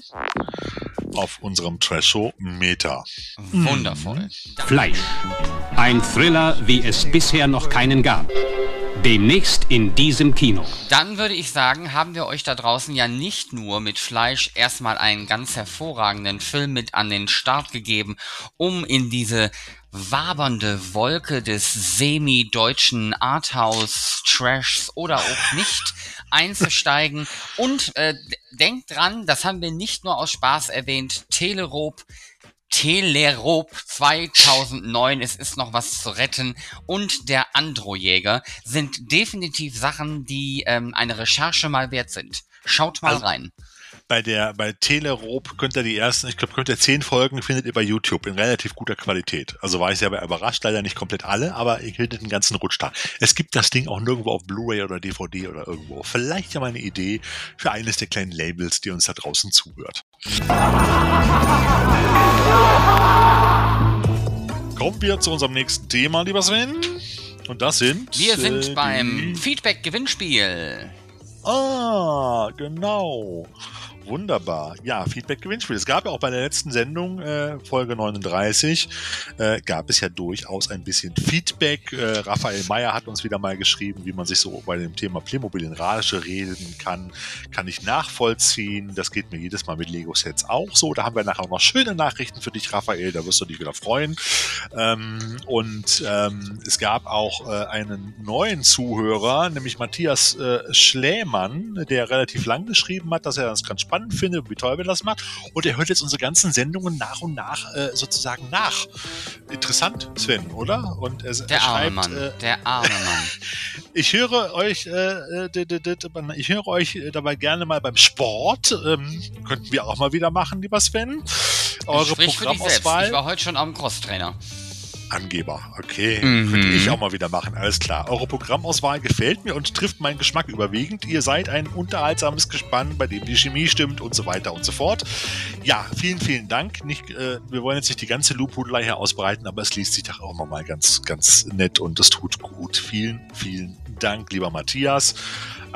Auf unserem Trasho-Meter. Wundervoll. Fleisch. Ein Thriller, wie es bisher noch keinen gab. Demnächst in diesem Kino. Dann würde ich sagen, haben wir euch da draußen ja nicht nur mit Fleisch erstmal einen ganz hervorragenden Film mit an den Start gegeben, um in diese wabernde Wolke des semi-deutschen Arthouse-Trashs oder auch nicht einzusteigen. Und äh, denkt dran, das haben wir nicht nur aus Spaß erwähnt, Telerob Telerop 2009, es ist noch was zu retten und der Androjäger sind definitiv Sachen, die ähm, eine Recherche mal wert sind. Schaut mal Also- rein. Bei der, bei Telerob könnt ihr die ersten, ich glaube, könnt ihr zehn Folgen findet ihr bei YouTube in relativ guter Qualität. Also war ich selber überrascht, leider nicht komplett alle, aber ich hielt den ganzen Rutsch da. Es gibt das Ding auch nirgendwo auf Blu-ray oder DVD oder irgendwo. Vielleicht ja mal eine Idee für eines der kleinen Labels, die uns da draußen zuhört. Kommen wir zu unserem nächsten Thema, lieber Sven. Und das sind. Wir sind äh, beim Feedback-Gewinnspiel. Ah, genau. Wunderbar. Ja, Feedback-Gewinnspiel. Es gab ja auch bei der letzten Sendung, äh, Folge 39, äh, gab es ja durchaus ein bisschen Feedback. Äh, Raphael Meyer hat uns wieder mal geschrieben, wie man sich so bei dem Thema Playmobil in Rage reden kann. Kann ich nachvollziehen. Das geht mir jedes Mal mit Lego-Sets auch so. Da haben wir nachher auch noch schöne Nachrichten für dich, Raphael. Da wirst du dich wieder freuen. Ähm, und ähm, es gab auch äh, einen neuen Zuhörer, nämlich Matthias äh, Schlämann, der relativ lang geschrieben hat, dass er das ganz spannend findet, wie toll wir das macht. Und er hört jetzt unsere ganzen Sendungen nach und nach äh, sozusagen nach. Interessant, Sven, oder? Und er, Der er arme schreibt, Mann. äh, der arme Mann. ich höre euch, äh, ich höre euch äh, dabei gerne mal beim Sport. Ähm, könnten wir auch mal wieder machen, lieber Sven. Eure Sprich. Programmauswahl. Ich war heute schon am Crosstrainer. Angeber. Okay, Mhm. könnte ich auch mal wieder machen. Alles klar. Eure Programmauswahl gefällt mir und trifft meinen Geschmack überwiegend. Ihr seid ein unterhaltsames Gespann, bei dem die Chemie stimmt und so weiter und so fort. Ja, vielen, vielen Dank. Nicht, äh, wir wollen jetzt nicht die ganze Lobhudelei hier ausbreiten, aber es liest sich doch auch immer mal ganz, ganz nett und es tut gut. Vielen, vielen Dank, lieber Matthias.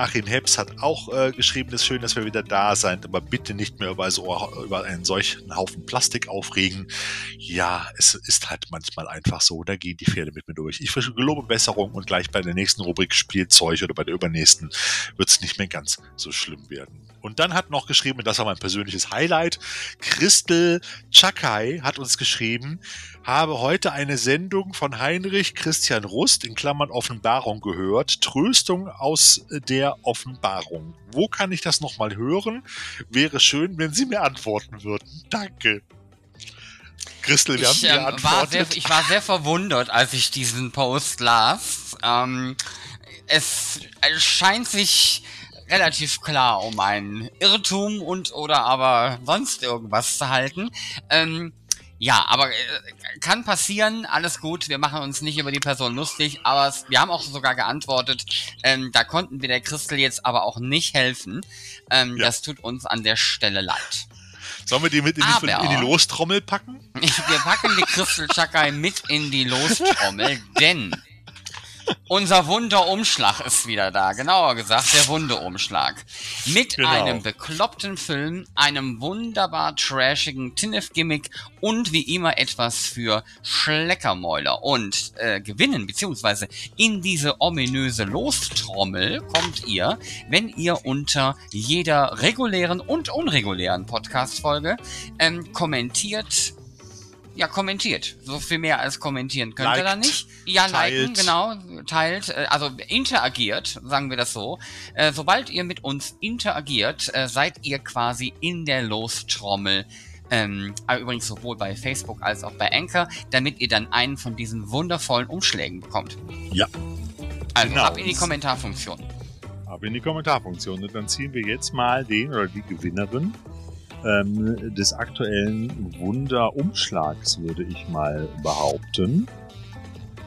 Achim Heps hat auch äh, geschrieben, es ist schön, dass wir wieder da sind, aber bitte nicht mehr über, so, über einen solchen Haufen Plastik aufregen. Ja, es ist halt manchmal einfach so, da gehen die Pferde mit mir durch. Ich gelobe Besserung und gleich bei der nächsten Rubrik Spielzeug oder bei der übernächsten wird es nicht mehr ganz so schlimm werden. Und dann hat noch geschrieben, und das war mein persönliches Highlight, Christel Chakai hat uns geschrieben, habe heute eine Sendung von Heinrich Christian Rust in Klammern Offenbarung gehört. Tröstung aus der Offenbarung. Wo kann ich das nochmal hören? Wäre schön, wenn Sie mir antworten würden. Danke. Christel, wir Ich, haben ähm, war sehr, ich war sehr verwundert, als ich diesen Post las. Ähm, es scheint sich relativ klar um einen Irrtum und oder aber sonst irgendwas zu halten. Ähm, ja, aber äh, kann passieren, alles gut, wir machen uns nicht über die Person lustig, aber es, wir haben auch sogar geantwortet, ähm, da konnten wir der Christel jetzt aber auch nicht helfen. Ähm, Ja. Das tut uns an der Stelle leid. Sollen wir die mit in die, Aber- in die Lostrommel packen? Wir packen die Crystal Chakai mit in die Lostrommel, denn unser Wunderumschlag ist wieder da. Genauer gesagt, der Wunderumschlag. Mit Genau. einem bekloppten Film, einem wunderbar trashigen Tinnef-Gimmick und wie immer etwas für Schleckermäuler. Und äh, gewinnen, beziehungsweise in diese ominöse Lostrommel kommt ihr, wenn ihr unter jeder regulären und unregulären Podcast-Folge ähm, kommentiert ja, kommentiert. So viel mehr als kommentieren könnt ihr da Liked, nicht. Ja, liken, teilt. genau, teilt, äh, also interagiert, sagen wir das so. Äh, sobald ihr mit uns interagiert, äh, seid ihr quasi in der Lostrommel. Ähm, übrigens sowohl bei Facebook als auch bei Anchor, damit ihr dann einen von diesen wundervollen Umschlägen bekommt. Ja. Also Genau. ab in die Kommentarfunktion. Aber in die Kommentarfunktion. Und dann ziehen wir jetzt mal den oder die Gewinnerin ähm, des aktuellen Wunderumschlags, würde ich mal behaupten.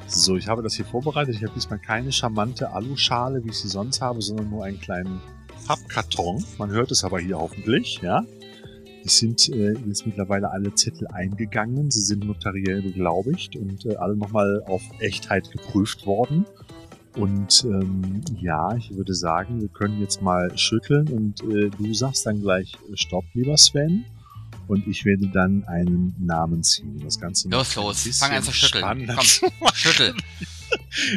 So, ich habe das hier vorbereitet. Ich habe diesmal keine charmante Aluschale, wie ich sie sonst habe, sondern nur einen kleinen Pappkarton. Man hört es aber hier hoffentlich, ja. Es sind äh, jetzt mittlerweile alle Zettel eingegangen. Sie sind notariell beglaubigt und äh, alle nochmal auf Echtheit geprüft worden. Und ähm, ja, ich würde sagen, wir können jetzt mal schütteln und äh, du sagst dann gleich äh, Stopp, lieber Sven. Und ich werde dann einen Namen ziehen. Das Ganze Los, ein los, bisschen fang an zu schütteln. Komm, schüttel.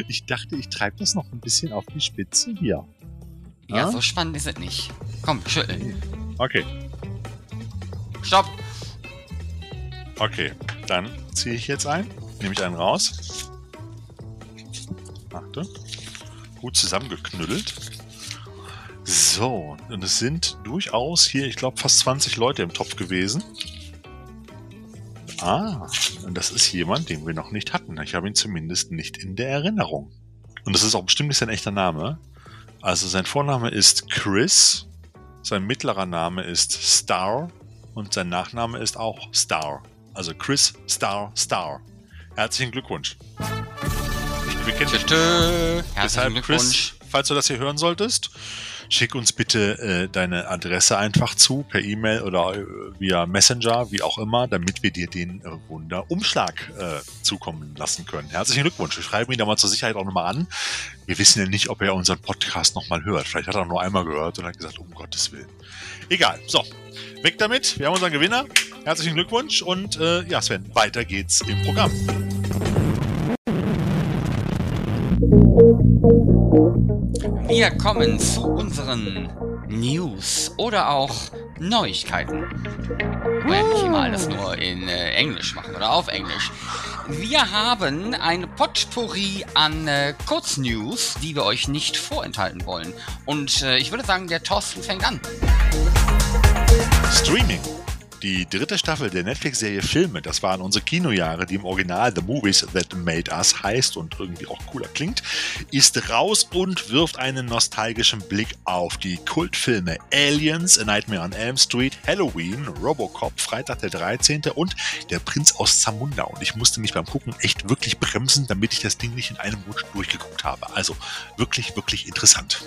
Ich dachte, ich treibe das noch ein bisschen auf die Spitze hier. Ja, Ah? so spannend ist es nicht. Komm, schüttel. Okay, Stopp. okay. Dann ziehe ich jetzt ein. Nehme ich einen raus. Achte. Gut zusammengeknüttelt. So, und es sind durchaus hier, ich glaube, fast 20 Leute im Topf gewesen. Ah, und das ist jemand, den wir noch nicht hatten. Ich habe ihn zumindest nicht in der Erinnerung. Und das ist auch bestimmt nicht sein echter Name. Also sein Vorname ist Chris, sein mittlerer Name ist Star und sein Nachname ist auch Star. Also Chris Star Star. Herzlichen Glückwunsch. Wir kennen dich. Herzlichen Deshalb. Chris, falls du das hier hören solltest, schick uns bitte äh, deine Adresse einfach zu, per E-Mail oder äh, via Messenger, wie auch immer, damit wir dir den äh, Wunderumschlag äh, zukommen lassen können. Herzlichen Glückwunsch. Wir schreiben ihn da mal zur Sicherheit auch nochmal an. Wir wissen ja nicht, ob er unseren Podcast nochmal hört. Vielleicht hat er nur einmal gehört und hat gesagt, um Gottes Willen. Egal. So, weg damit. Wir haben unseren Gewinner. Herzlichen Glückwunsch und äh, ja, Sven, weiter geht's im Programm. Wir kommen zu unseren News oder auch Neuigkeiten. Wir werden nicht immer alles nur in äh, Englisch machen oder auf Englisch. Wir haben ein Potpourri an äh, Kurznews, die wir euch nicht vorenthalten wollen. Und äh, ich würde sagen, der Thorsten fängt an. Streaming. Die dritte Staffel der Netflix-Serie Filme, das waren unsere Kinojahre, die im Original The Movies That Made Us heißt und irgendwie auch cooler klingt, ist raus und wirft einen nostalgischen Blick auf die Kultfilme Aliens, A Nightmare on Elm Street, Halloween, Robocop, Freitag der 13. und Der Prinz aus Zamunda. Und ich musste mich beim Gucken echt wirklich bremsen, damit ich das Ding nicht in einem Rutsch durchgeguckt habe. Also wirklich, wirklich interessant.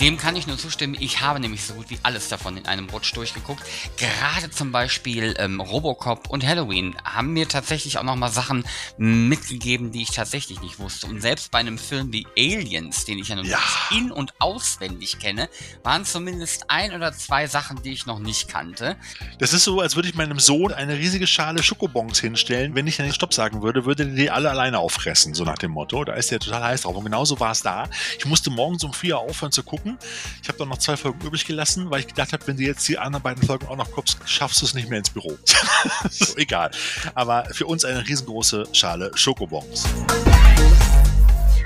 Dem kann ich nur zustimmen. Ich habe nämlich so gut wie alles davon in einem Rutsch durchgeguckt. Gerade zum Beispiel ähm, Robocop und Halloween haben mir tatsächlich auch nochmal Sachen mitgegeben, die ich tatsächlich nicht wusste. Und selbst bei einem Film wie Aliens, den ich ja nun Ja. in- und auswendig kenne, waren zumindest ein oder zwei Sachen, die ich noch nicht kannte. Das ist so, als würde ich meinem Sohn eine riesige Schale Schokobons hinstellen. Wenn ich dann den Stopp sagen würde, würde der die alle alleine auffressen, so nach dem Motto. Da ist der total heiß drauf. Und genauso war es da. Ich musste morgens um vier aufhören zu gucken. Ich habe dann noch zwei Folgen übrig gelassen, weil ich gedacht habe, wenn du jetzt die anderen beiden Folgen auch noch guckst, schaffst du es nicht mehr ins Büro. so, egal. Aber für uns eine riesengroße Schale Schokobons.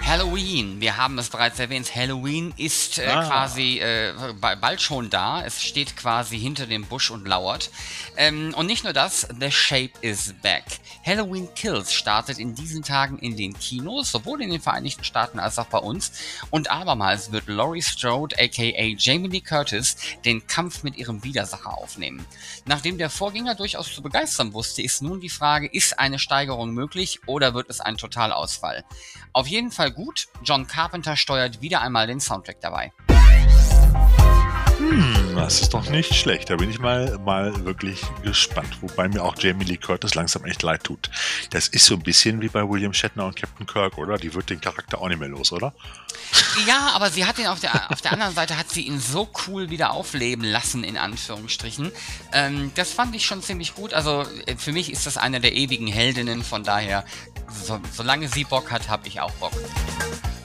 Halloween, wir haben es bereits erwähnt, Halloween ist äh, Ah. quasi äh, ba- bald schon da. Es steht quasi hinter dem Busch und lauert. Ähm, und nicht nur das, The Shape is Back. Halloween Kills startet in diesen Tagen in den Kinos, sowohl in den Vereinigten Staaten als auch bei uns. Und abermals wird Laurie Strode, aka Jamie Lee Curtis, den Kampf mit ihrem Widersacher aufnehmen. Nachdem der Vorgänger durchaus zu begeistern wusste, ist nun die Frage, ist eine Steigerung möglich oder wird es ein Totalausfall? Auf jeden Fall gut, John Carpenter steuert wieder einmal den Soundtrack dabei. Hm, das ist doch nicht schlecht. Da bin ich mal, mal wirklich gespannt. Wobei mir auch Jamie Lee Curtis langsam echt leid tut. Das ist so ein bisschen wie bei William Shatner und Captain Kirk, oder? Die wird den Charakter auch nicht mehr los, oder? Ja, aber sie hat ihn auf der, auf der anderen Seite hat sie ihn so cool wieder aufleben lassen, in Anführungsstrichen. Ähm, das fand ich schon ziemlich gut. Also äh, für mich ist das eine der ewigen Heldinnen, von daher, so, solange sie Bock hat, habe ich auch Bock.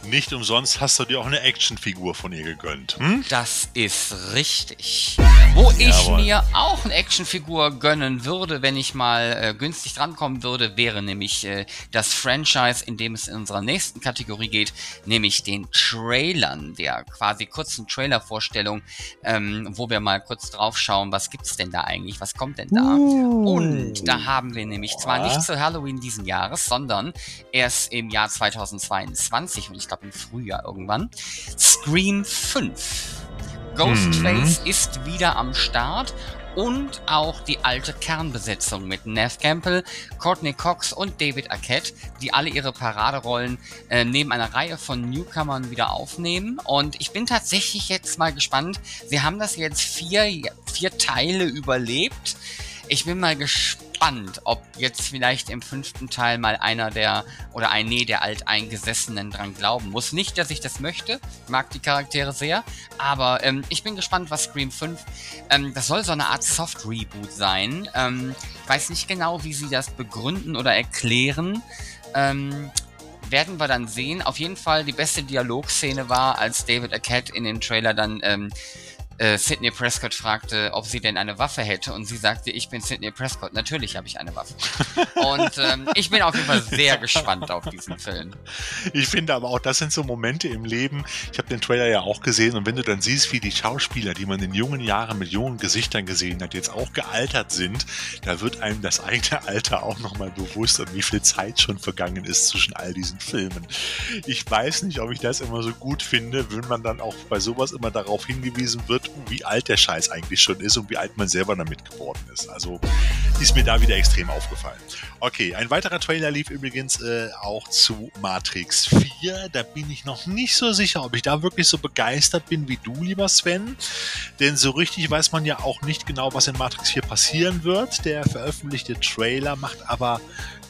Nicht umsonst hast du dir auch eine Actionfigur von ihr gegönnt. Hm? Das ist richtig. Wo ich Jawohl. mir auch eine Actionfigur gönnen würde, wenn ich mal äh, günstig drankommen würde, wäre nämlich äh, das Franchise, in dem es in unserer nächsten Kategorie geht, nämlich den Trailern, der quasi kurzen Trailer-Vorstellung, ähm, wo wir mal kurz drauf schauen, was gibt's denn da eigentlich, was kommt denn da? Und da haben wir nämlich zwar nicht zu Halloween diesen Jahres, sondern erst im Jahr 2022 und ich glaube im Frühjahr irgendwann, Scream 5. Ghostface ist wieder am Start und auch die alte Kernbesetzung mit Nev Campbell, Courtney Cox und David Arquette, die alle ihre Paraderollen äh, neben einer Reihe von Newcomern wieder aufnehmen. Und ich bin tatsächlich jetzt mal gespannt. Sie haben das jetzt vier, vier Teile überlebt. Ich bin mal gespannt, ob jetzt vielleicht im fünften Teil mal einer der oder ein Nee der Alteingesessenen dran glauben muss. Nicht, dass ich das möchte, mag die Charaktere sehr, aber ähm, ich bin gespannt, was Scream 5, ähm, das soll so eine Art Soft-Reboot sein. Ähm, ich weiß nicht genau, wie sie das begründen oder erklären. Ähm, werden wir dann sehen. Auf jeden Fall die beste Dialogszene war, als David Arquette in dem Trailer dann ähm, äh, Sidney Prescott fragte, ob sie denn eine Waffe hätte und sie sagte, ich bin Sidney Prescott. Natürlich habe ich eine Waffe. und ähm, ich bin auf jeden Fall sehr gespannt auf diesen Film. Ich finde aber auch, das sind so Momente im Leben. Ich habe den Trailer ja auch gesehen und wenn du dann siehst, wie die Schauspieler, die man in jungen Jahren mit jungen Gesichtern gesehen hat, jetzt auch gealtert sind, da wird einem das eigene Alter auch nochmal bewusst und wie viel Zeit schon vergangen ist zwischen all diesen Filmen. Ich weiß nicht, ob ich das immer so gut finde, wenn man dann auch bei sowas immer darauf hingewiesen wird, wie alt der Scheiß eigentlich schon ist und wie alt man selber damit geworden ist. Also ist mir da wieder extrem aufgefallen. Okay, ein weiterer Trailer lief übrigens äh, auch zu Matrix 4. Da bin ich noch nicht so sicher, ob ich da wirklich so begeistert bin wie du, lieber Sven. Denn so richtig weiß man ja auch nicht genau, was in Matrix 4 passieren wird. Der veröffentlichte Trailer macht aber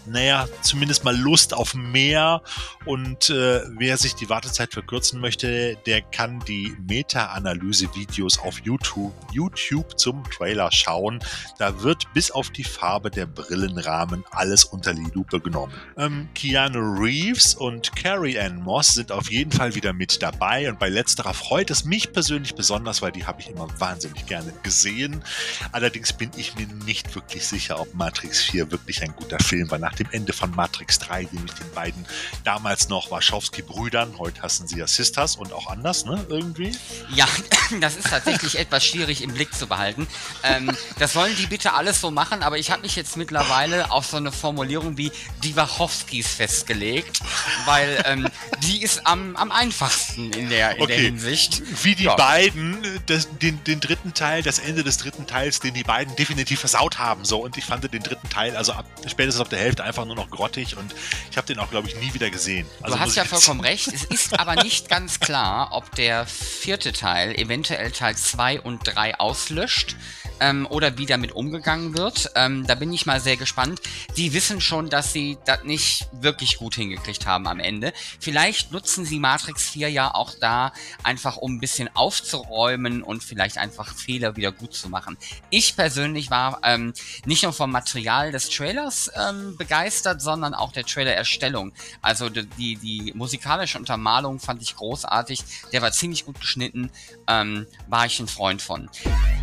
naja, zumindest mal Lust auf mehr. Und äh, wer sich die Wartezeit verkürzen möchte, der kann die Meta-Analyse-Videos auf YouTube, YouTube zum Trailer schauen. Da wird bis auf die Farbe der Brillenrahmen alles unter die Lupe genommen. Ähm, Keanu Reeves und Carrie Ann Moss sind auf jeden Fall wieder mit dabei. Und bei letzterer freut es mich persönlich besonders, weil die habe ich immer wahnsinnig gerne gesehen. Allerdings bin ich mir nicht wirklich sicher, ob Matrix 4 wirklich ein guter Film war. Nach dem Ende von Matrix 3, nämlich den beiden damals noch Warschawski-Brüdern, heute hassen sie ja Sisters und auch anders, ne, irgendwie? Ja, das ist tatsächlich etwas schwierig im Blick zu behalten. Ähm, das sollen die bitte alles so machen, aber ich habe mich jetzt mittlerweile auf so eine Formulierung wie die Wachowskis festgelegt, weil ähm, die ist am, am einfachsten in der, in okay. der Hinsicht. Wie die ja. beiden das, den, den dritten Teil, das Ende des dritten Teils, den die beiden definitiv versaut haben, so und ich fand den dritten Teil, also ab, spätestens auf der Hälfte einfach nur noch grottig und ich habe den auch, glaube ich, nie wieder gesehen. Also du hast ja vollkommen recht. Es ist aber nicht ganz klar, ob der vierte Teil eventuell Teil 2 und 3 auslöscht ähm, oder wie damit umgegangen wird. Ähm, da bin ich mal sehr gespannt. Die wissen schon, dass sie das nicht wirklich gut hingekriegt haben am Ende. Vielleicht nutzen sie Matrix 4 ja auch da einfach, um ein bisschen aufzuräumen und vielleicht einfach Fehler wieder gut zu machen. Ich persönlich war ähm, nicht nur vom Material des Trailers ähm, begeistert, sondern auch der Trailer-Erstellung. Also die, die, musikalische Untermalung fand ich großartig. Der war ziemlich gut geschnitten. Ähm, war ich ein Freund von.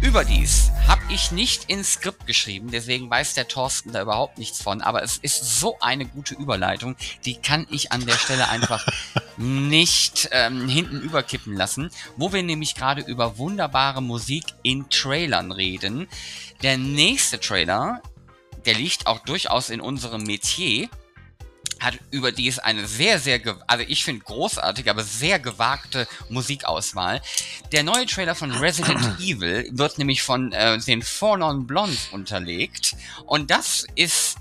Überdies habe ich nicht ins Skript geschrieben, deswegen weiß der Thorsten da überhaupt nichts von, aber es ist so eine gute Überleitung, die kann ich an der Stelle einfach nicht ähm, hinten überkippen lassen, wo wir nämlich gerade über wunderbare Musik in Trailern reden. Der nächste Trailer, der liegt auch durchaus in unserem Metier, hat überdies eine sehr, sehr, also ich finde großartige, aber sehr gewagte Musikauswahl. Der neue Trailer von Resident Evil wird nämlich von äh, den Four Non Blondes unterlegt und das ist,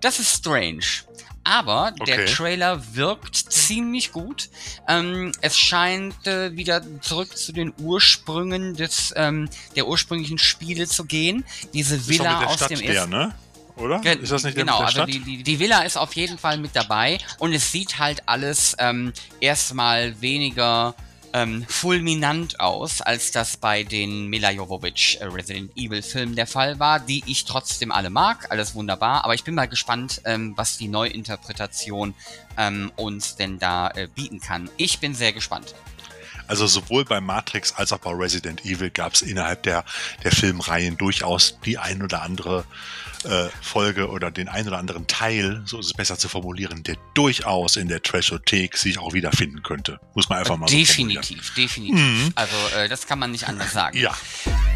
das ist strange. Aber okay. der Trailer wirkt ziemlich gut. Ähm, es scheint äh, wieder zurück zu den Ursprüngen des ähm, der ursprünglichen Spiele zu gehen. Diese Villa aus Stadt dem ersten. Ne? Oder? Ge ist das nicht genau, also die, die, die, Villa ist auf jeden Fall mit dabei und es sieht halt alles ähm, erstmal weniger ähm, fulminant aus, als das bei den Mila Jovovich äh, Resident Evil Filmen der Fall war, die ich trotzdem alle mag, alles wunderbar, aber ich bin mal gespannt, ähm, was die Neuinterpretation ähm, uns denn da äh, bieten kann. Ich bin sehr gespannt. Also sowohl bei Matrix als auch bei Resident Evil gab es innerhalb der, der Filmreihen durchaus die ein oder andere äh, Folge oder den ein oder anderen Teil, so ist es besser zu formulieren, der durchaus in der Trashothek sich auch wiederfinden könnte. Muss man einfach mal Definitiv, so definitiv. Mhm. Also äh, das kann man nicht anders sagen. Ja.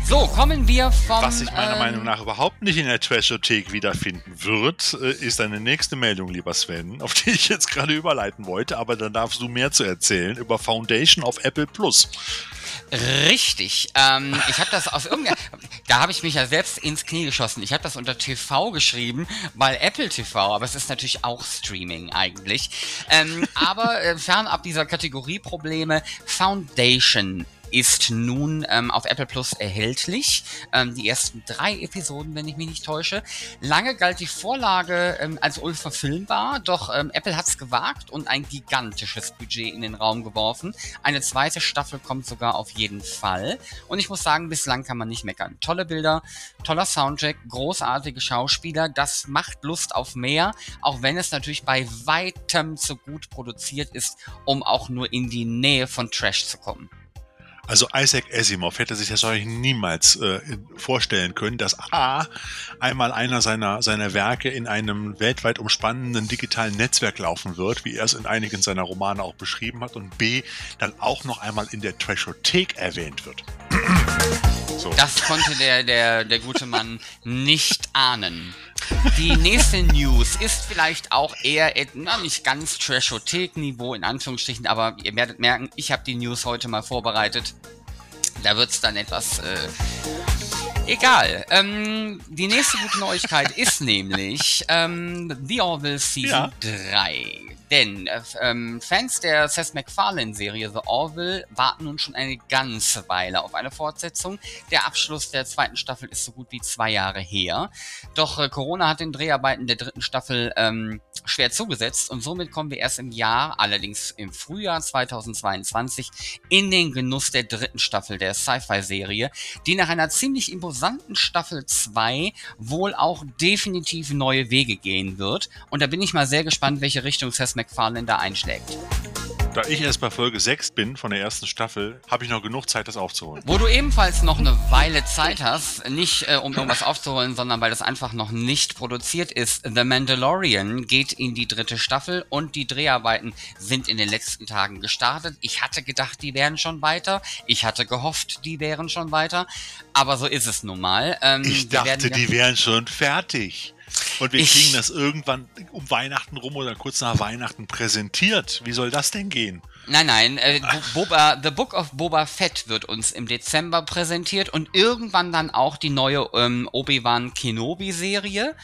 So, kommen wir vom... Was sich meiner ähm, Meinung nach überhaupt nicht in der Trashothek wiederfinden wird, äh, ist eine nächste Meldung, lieber Sven, auf die ich jetzt gerade überleiten wollte, aber dann darfst du mehr zu erzählen über Foundation of Apple Plus. Richtig. Ähm, ich habe das aus irgendeiner. da habe ich mich ja selbst ins Knie geschossen. Ich habe das unter TV geschrieben, weil Apple TV, aber es ist natürlich auch Streaming eigentlich. Ähm, aber äh, fernab dieser Kategorie Probleme, Foundation ist nun ähm, auf Apple Plus erhältlich. Ähm, die ersten drei Episoden, wenn ich mich nicht täusche. Lange galt die Vorlage ähm, als unverfilmbar, doch ähm, Apple hat es gewagt und ein gigantisches Budget in den Raum geworfen. Eine zweite Staffel kommt sogar auf jeden Fall. Und ich muss sagen, bislang kann man nicht meckern. Tolle Bilder, toller Soundtrack, großartige Schauspieler. Das macht Lust auf mehr, auch wenn es natürlich bei weitem zu gut produziert ist, um auch nur in die Nähe von Trash zu kommen. Also Isaac Asimov hätte sich das wahrscheinlich niemals äh, vorstellen können, dass A, einmal einer seiner, seiner Werke in einem weltweit umspannenden digitalen Netzwerk laufen wird, wie er es in einigen seiner Romane auch beschrieben hat, und B, dann auch noch einmal in der Trashothek erwähnt wird. So. Das konnte der, der, der gute Mann nicht ahnen. Die nächste News ist vielleicht auch eher, na, nicht ganz Trashothek-Niveau in Anführungsstrichen, aber ihr werdet merken, ich habe die News heute mal vorbereitet. Da wird es dann etwas äh, egal. Ähm, die nächste gute Neuigkeit ist nämlich ähm, The Orville Season ja. 3. Denn äh, ähm, Fans der Seth MacFarlane-Serie The Orville warten nun schon eine ganze Weile auf eine Fortsetzung. Der Abschluss der zweiten Staffel ist so gut wie zwei Jahre her. Doch äh, Corona hat den Dreharbeiten der dritten Staffel ähm, schwer zugesetzt und somit kommen wir erst im Jahr, allerdings im Frühjahr 2022, in den Genuss der dritten Staffel der Sci-Fi-Serie, die nach einer ziemlich imposanten Staffel 2 wohl auch definitiv neue Wege gehen wird. Und da bin ich mal sehr gespannt, welche Richtung Seth MacFarlane da einschlägt. Da ich erst bei Folge 6 bin von der ersten Staffel, habe ich noch genug Zeit, das aufzuholen. Wo du ebenfalls noch eine Weile Zeit hast, nicht äh, um irgendwas aufzuholen, sondern weil das einfach noch nicht produziert ist. The Mandalorian geht in die dritte Staffel und die Dreharbeiten sind in den letzten Tagen gestartet. Ich hatte gedacht, die wären schon weiter. Ich hatte gehofft, die wären schon weiter. Aber so ist es nun mal. Ähm, ich dachte, die wären schon fertig. Und wir ich, kriegen das irgendwann um Weihnachten rum oder kurz nach Weihnachten präsentiert. Wie soll das denn gehen? Nein, nein, äh, Boba, The Book of Boba Fett wird uns im Dezember präsentiert und irgendwann dann auch die neue ähm, Obi-Wan Kenobi-Serie.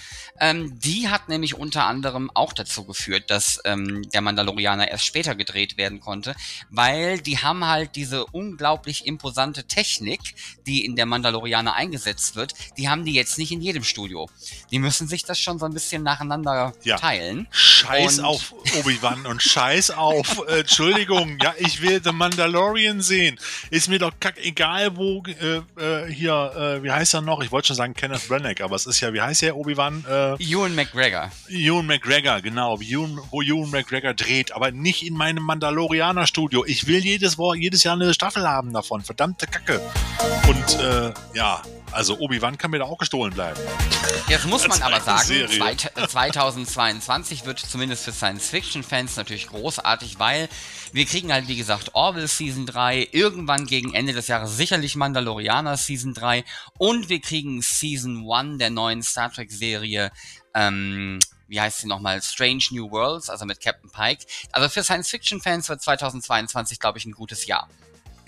Ähm, die hat nämlich unter anderem auch dazu geführt, dass ähm, der Mandalorianer erst später gedreht werden konnte, weil die haben halt diese unglaublich imposante Technik, die in der Mandalorianer eingesetzt wird, die haben die jetzt nicht in jedem Studio. Die müssen sich das schon so ein bisschen nacheinander ja. teilen. Scheiß und auf Obi-Wan und Scheiß auf, äh, Entschuldigung, Entschuldigung, ja, ich will The Mandalorian sehen. Ist mir doch kack egal, wo äh, äh, hier, äh, wie heißt er noch? Ich wollte schon sagen Kenneth Branagh, aber es ist ja, wie heißt der Obi-Wan? Äh, Ewan McGregor. Ewan McGregor, genau, Ewan, wo Ewan McGregor dreht, aber nicht in meinem Mandalorianer-Studio. Ich will jedes, jedes Jahr eine Staffel haben davon, verdammte Kacke. Und äh, ja, also Obi-Wan kann mir da auch gestohlen bleiben. Jetzt muss man aber sagen, 2022 wird zumindest für Science-Fiction-Fans natürlich großartig, weil wir kriegen halt, wie gesagt, Orville Season 3, irgendwann gegen Ende des Jahres sicherlich Mandalorianer Season 3 und wir kriegen Season 1 der neuen Star Trek-Serie, ähm, wie heißt sie nochmal, Strange New Worlds, also mit Captain Pike. Also für Science-Fiction-Fans wird 2022, glaube ich, ein gutes Jahr.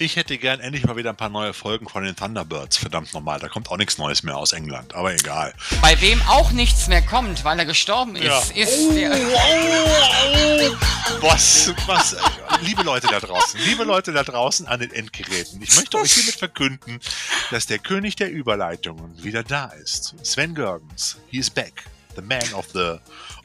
Ich hätte gern endlich mal wieder ein paar neue Folgen von den Thunderbirds. Verdammt nochmal, da kommt auch nichts Neues mehr aus England, aber egal. Bei wem auch nichts mehr kommt, weil er gestorben ist, ja. ist oh, der. Oh, oh. Was, was, liebe Leute da draußen, liebe Leute da draußen an den Endgeräten, ich möchte euch hiermit verkünden, dass der König der Überleitungen wieder da ist. Sven Görgens, he is back. The man of the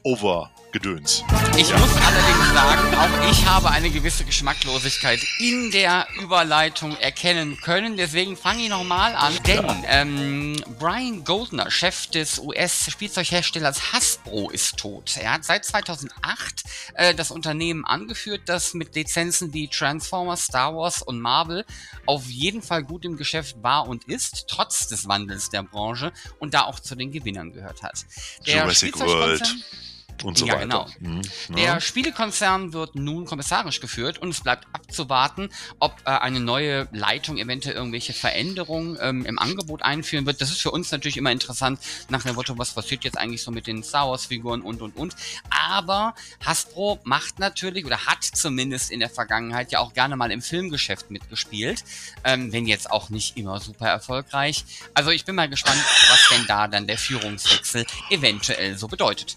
over Gedöns. Ich muss allerdings sagen, auch ich habe eine gewisse Geschmacklosigkeit in der Überleitung erkennen können. Deswegen fange ich nochmal an. Denn ähm, Brian Goldner, Chef des US-Spielzeugherstellers Hasbro, ist tot. Er hat seit 2008 äh, das Unternehmen angeführt, das mit Lizenzen wie Transformers, Star Wars und Marvel auf jeden Fall gut im Geschäft war und ist, trotz des Wandels der Branche und da auch zu den Gewinnern gehört hat. Der Jurassic World und so ja, weiter. Genau. Mhm. Der Spielekonzern wird nun kommissarisch geführt und es bleibt abzuwarten, ob äh, eine neue Leitung eventuell irgendwelche Veränderungen ähm, im Angebot einführen wird. Das ist für uns natürlich immer interessant nach dem Motto, was passiert jetzt eigentlich so mit den Star Wars Figuren und und und. Aber Hasbro macht natürlich oder hat zumindest in der Vergangenheit ja auch gerne mal im Filmgeschäft mitgespielt, ähm, wenn jetzt auch nicht immer super erfolgreich. Also ich bin mal gespannt, was denn da dann der Führungswechsel eventuell so bedeutet.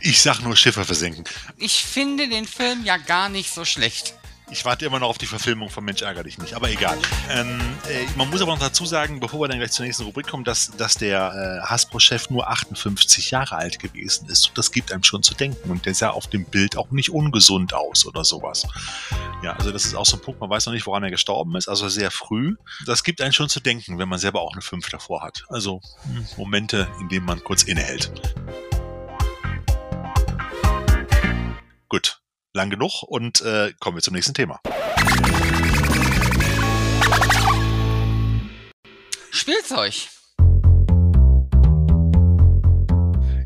Ich sag nur Schiffe versenken. Ich finde den Film ja gar nicht so schlecht. Ich warte immer noch auf die Verfilmung von Mensch ärger dich nicht, aber egal. Ähm, äh, man muss aber noch dazu sagen, bevor wir dann gleich zur nächsten Rubrik kommen, dass, dass der äh, Hasbro-Chef nur 58 Jahre alt gewesen ist. Das gibt einem schon zu denken. Und der sah auf dem Bild auch nicht ungesund aus oder sowas. Ja, also das ist auch so ein Punkt, man weiß noch nicht, woran er gestorben ist, also sehr früh. Das gibt einem schon zu denken, wenn man selber auch eine 5 davor hat. Also hm, Momente, in denen man kurz innehält. Gut, lang genug und äh, kommen wir zum nächsten Thema. Spielzeug.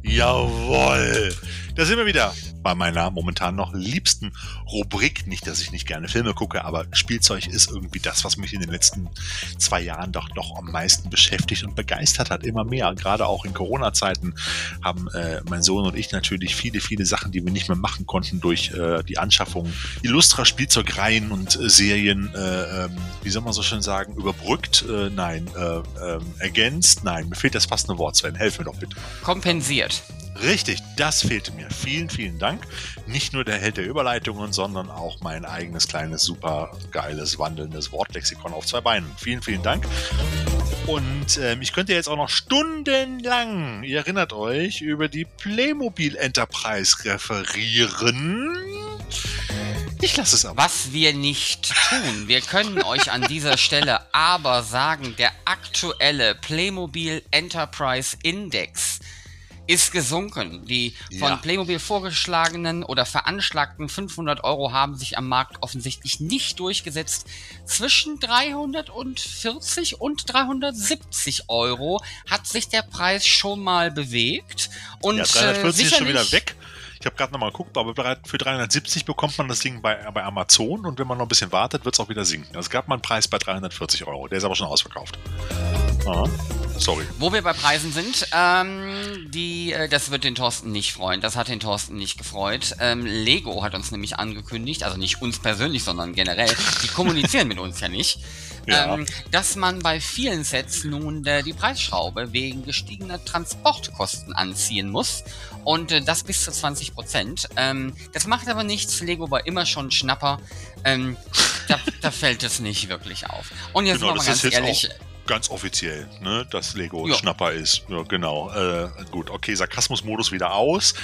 Jawoll. Da sind wir wieder bei meiner momentan noch liebsten Rubrik. Nicht, dass ich nicht gerne Filme gucke, aber Spielzeug ist irgendwie das, was mich in den letzten zwei Jahren doch noch am meisten beschäftigt und begeistert hat. Immer mehr. Gerade auch in Corona-Zeiten haben äh, mein Sohn und ich natürlich viele, viele Sachen, die wir nicht mehr machen konnten durch äh, die Anschaffung illustrer Spielzeugreihen und äh, Serien, äh, ähm, wie soll man so schön sagen, überbrückt? Äh, nein. Äh, ähm, ergänzt? Nein. Mir fehlt das fast ein Wort, Sven. Helf mir doch bitte. Kompensiert. Richtig, das fehlte mir. Vielen, vielen Dank. Nicht nur der Held der Überleitungen, sondern auch mein eigenes kleines, super geiles, wandelndes Wortlexikon auf zwei Beinen. Vielen, vielen Dank. Und ähm, ich könnte jetzt auch noch stundenlang, ihr erinnert euch, über die Playmobil Enterprise referieren. Ich lasse es aber. Was wir nicht tun. Wir können euch an dieser Stelle aber sagen, der aktuelle Playmobil Enterprise Index ist gesunken. Die von Ja. Playmobil vorgeschlagenen oder veranschlagten 500 Euro haben sich am Markt offensichtlich nicht durchgesetzt. Zwischen 340 und 370 Euro hat sich der Preis schon mal bewegt. Und Ja, äh, 340 ist schon wieder weg. Ich habe gerade nochmal geguckt, aber für 370 bekommt man das Ding bei, bei Amazon und wenn man noch ein bisschen wartet, wird es auch wieder sinken. Also Es gab mal einen Preis bei 340 Euro, der ist aber schon ausverkauft. Aha. Sorry. Wo wir bei Preisen sind, ähm, die, äh, das wird den Thorsten nicht freuen. Das hat den Thorsten nicht gefreut. Ähm, Lego hat uns nämlich angekündigt, also nicht uns persönlich, sondern generell, die kommunizieren mit uns ja nicht, Ja. ähm, dass man bei vielen Sets nun äh, die Preisschraube wegen gestiegener Transportkosten anziehen muss. Und äh, das bis zu 20 Prozent. Ähm, das macht aber nichts. Lego war immer schon Schnapper. Ähm, da, da fällt es nicht wirklich auf. Und jetzt Genau, mal ganz ehrlich. Ganz offiziell, ne, dass Lego Ja. Schnapper ist. Ja, genau. Äh, gut, okay, Sarkasmusmodus wieder aus.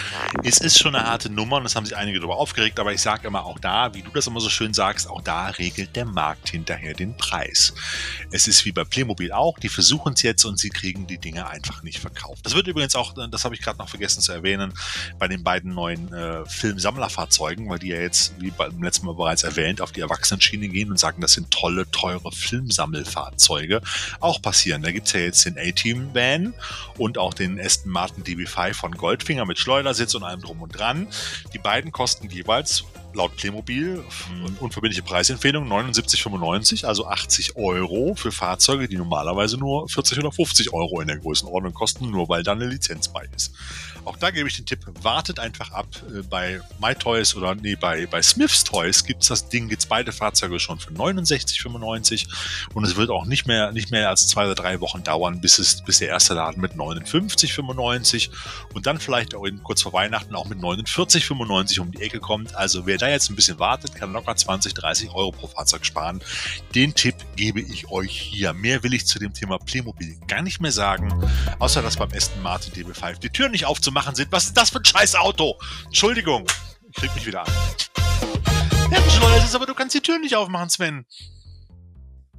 Es ist schon eine harte Nummer und das haben sich einige darüber aufgeregt, aber ich sage immer auch da, wie du das immer so schön sagst, auch da regelt der Markt hinterher den Preis. Es ist wie bei Playmobil auch, die versuchen es jetzt und sie kriegen die Dinge einfach nicht verkauft. Das wird übrigens auch, das habe ich gerade noch vergessen zu erwähnen, bei den beiden neuen äh, Filmsammlerfahrzeugen, weil die ja jetzt, wie beim letzten Mal bereits erwähnt, auf die Erwachsenenschiene gehen und sagen, das sind tolle, teure Filmsammelfahrzeuge, auch passieren. Da gibt's ja jetzt den A-Team-Van und auch den Aston Martin DB5 von Goldfinger mit Schleudersitz und allem drum und dran. Die beiden kosten jeweils laut Playmobil Mhm. unverbindliche Preisempfehlung 79,95, also 80 Euro für Fahrzeuge, die normalerweise nur 40 oder 50 Euro in der Größenordnung kosten, nur weil da eine Lizenz bei ist. Auch da gebe ich den Tipp, wartet einfach ab. Äh, Bei MyToys oder nee, bei, bei Smiths Toys gibt's das Ding, gibt's beide Fahrzeuge schon für 69,95 und es wird auch nicht mehr, nicht mehr als zwei oder drei Wochen dauern, bis es, bis der erste Laden mit 59,95 und dann vielleicht auch in, kurz vor Weihnachten auch mit 49,95 um die Ecke kommt. Also wer da jetzt ein bisschen wartet, kann locker 20, 30 Euro pro Fahrzeug sparen. Den Tipp gebe ich euch hier. Mehr will ich zu dem Thema Playmobil gar nicht mehr sagen, außer dass beim Aston Martin DB5 die Türen nicht aufzumachen sind. Was ist das für ein scheiß Auto? Entschuldigung, ich krieg mich wieder an. Ja, ist, aber du kannst die Türen nicht aufmachen, Sven.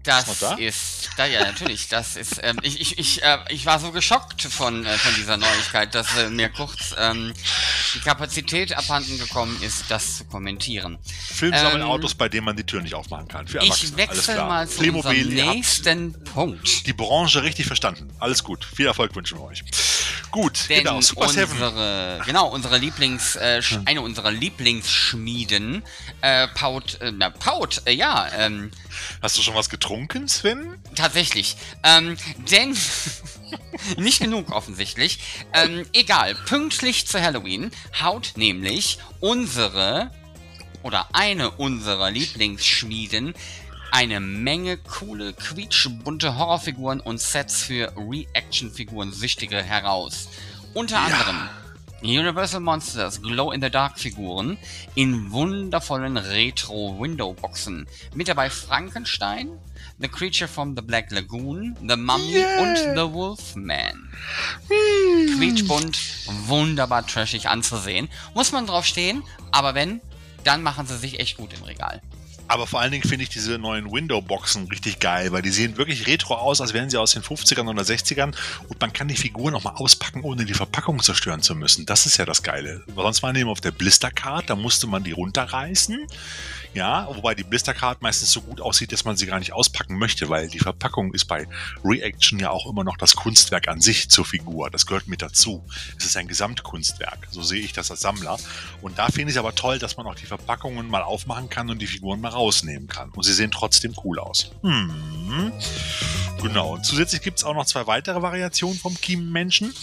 Das da? ist, da ja natürlich, das ist, ähm, ich, ich, ich, äh, ich war so geschockt von, äh, von dieser Neuigkeit, dass äh, mir kurz ähm, die Kapazität abhanden gekommen ist, das zu kommentieren. Filmsammelautos, bei denen man die Türen nicht aufmachen kann. Für Ähm, Ich wechsle mal zu Playmobil, unserem nächsten Punkt. die Branche richtig verstanden. Alles gut. Viel Erfolg wünschen wir euch. Gut, Denn genau. Super Seven. unsere, genau, unsere Lieblings, äh, sch- eine unserer Lieblingsschmieden, äh, Paut, äh, na, Paut, äh, ja, ähm, Hast du schon was getrunken, Sven? Tatsächlich. Ähm, denn nicht genug offensichtlich. Ähm, egal, pünktlich zu Halloween haut nämlich unsere oder eine unserer Lieblingsschmieden eine Menge coole, quietschbunte Horrorfiguren und Sets für Reaction-Figuren-Süchtige heraus. Unter anderem Universal Monsters Glow-in-the-Dark-Figuren in wundervollen Retro-Window-Boxen. Mit dabei Frankenstein, The Creature from the Black Lagoon, The Mummy Yeah. und The Wolfman. Quietschbunt, wunderbar trashig anzusehen. Muss man drauf stehen, aber wenn, dann machen sie sich echt gut im Regal. Aber vor allen Dingen finde ich diese neuen Window-Boxen richtig geil, weil die sehen wirklich retro aus, als wären sie aus den 50ern oder 60ern und man kann die Figuren auch mal auspacken, ohne die Verpackung zerstören zu müssen. Das ist ja das Geile. Sonst waren die immer auf der Blistercard, da musste man die runterreißen. Ja, wobei die Blistercard meistens so gut aussieht, dass man sie gar nicht auspacken möchte, weil die Verpackung ist bei Reaction ja auch immer noch das Kunstwerk an sich zur Figur. Das gehört mit dazu. Es ist ein Gesamtkunstwerk. So sehe ich das als Sammler. Und da finde ich es aber toll, dass man auch die Verpackungen mal aufmachen kann und die Figuren mal rausnehmen kann. Und sie sehen trotzdem cool aus. Hm. Genau. Und zusätzlich gibt es auch noch zwei weitere Variationen vom Kiemenmenschen,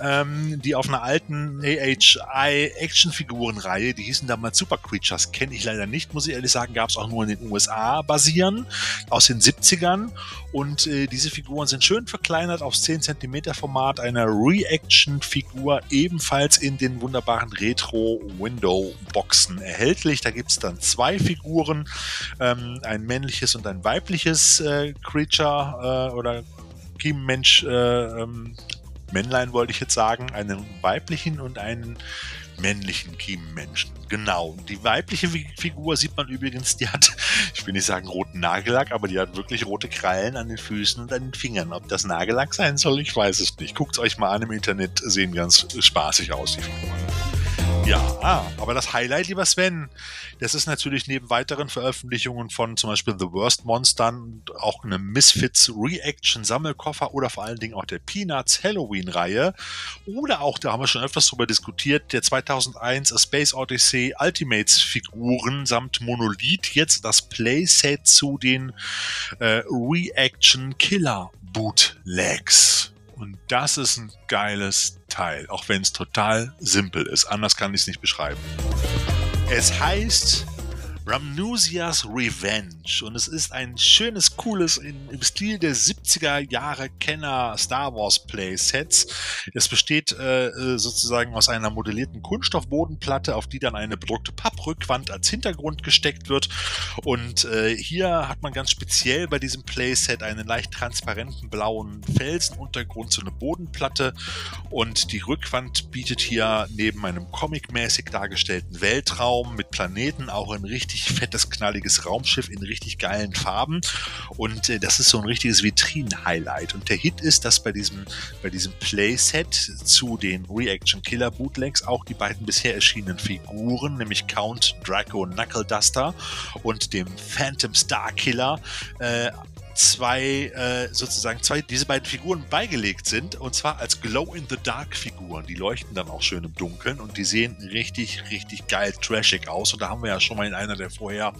ähm, die auf einer alten AHI Actionfigurenreihe, die hießen damals Super Creatures, kenne ich leider nicht, muss ich ehrlich sagen, gab es auch nur in den USA basieren, aus den 70ern. Und äh, diese Figuren sind schön verkleinert aufs 10 cm Format einer Reaction-Figur, ebenfalls in den wunderbaren Retro-Window-Boxen erhältlich. Da gibt es dann zwei Figuren, ähm, ein männliches und ein weibliches äh, Creature äh, oder Kiemenmensch, äh, ähm, Männlein wollte ich jetzt sagen, einen weiblichen und einen männlichen Kiemenmenschen. Genau. Die weibliche Figur sieht man übrigens, die hat, ich will nicht sagen roten Nagellack, aber die hat wirklich rote Krallen an den Füßen und an den Fingern. Ob das Nagellack sein soll, ich weiß es nicht. Guckt es euch mal an im Internet, sehen ganz spaßig aus, die Figuren. Ja, aber das Highlight, lieber Sven, das ist natürlich neben weiteren Veröffentlichungen von zum Beispiel The Worst Monstern auch eine Misfits Reaction Sammelkoffer oder vor allen Dingen auch der Peanuts Halloween Reihe oder auch, da haben wir schon öfters drüber diskutiert, der 2001 A Space Odyssey Ultimates Figuren samt Monolith, jetzt das Playset zu den äh, Reaction Killer Bootlegs. Und das ist ein geiles Teil, auch wenn es total simpel ist. Anders kann ich es nicht beschreiben. Es heißt Ramnusias Revenge. Und es ist ein schönes, cooles, in, im Stil der 70er Jahre Kenner Star Wars Playsets. Es besteht äh, äh, sozusagen aus einer modellierten Kunststoffbodenplatte, auf die dann eine bedruckte Papprückwand als Hintergrund gesteckt wird. Und äh, hier hat man ganz speziell bei diesem Playset einen leicht transparenten blauen Felsenuntergrund, so eine Bodenplatte. Und die Rückwand bietet hier neben einem comic-mäßig dargestellten Weltraum mit Planeten auch ein richtig richtig fettes, knalliges Raumschiff in richtig geilen Farben. Und äh, das ist so ein richtiges Vitrinen-Highlight. Und der Hit ist, dass bei diesem, bei diesem Playset zu den Reaction Killer Bootlegs auch die beiden bisher erschienenen Figuren, nämlich Count Draco Knuckle Duster und dem Phantom Star Killer, äh, zwei äh, sozusagen zwei diese beiden Figuren beigelegt sind und zwar als Glow in the Dark Figuren. Die leuchten dann auch schön im Dunkeln und die sehen richtig richtig geil trashig aus und da haben wir ja schon mal in einer der vorher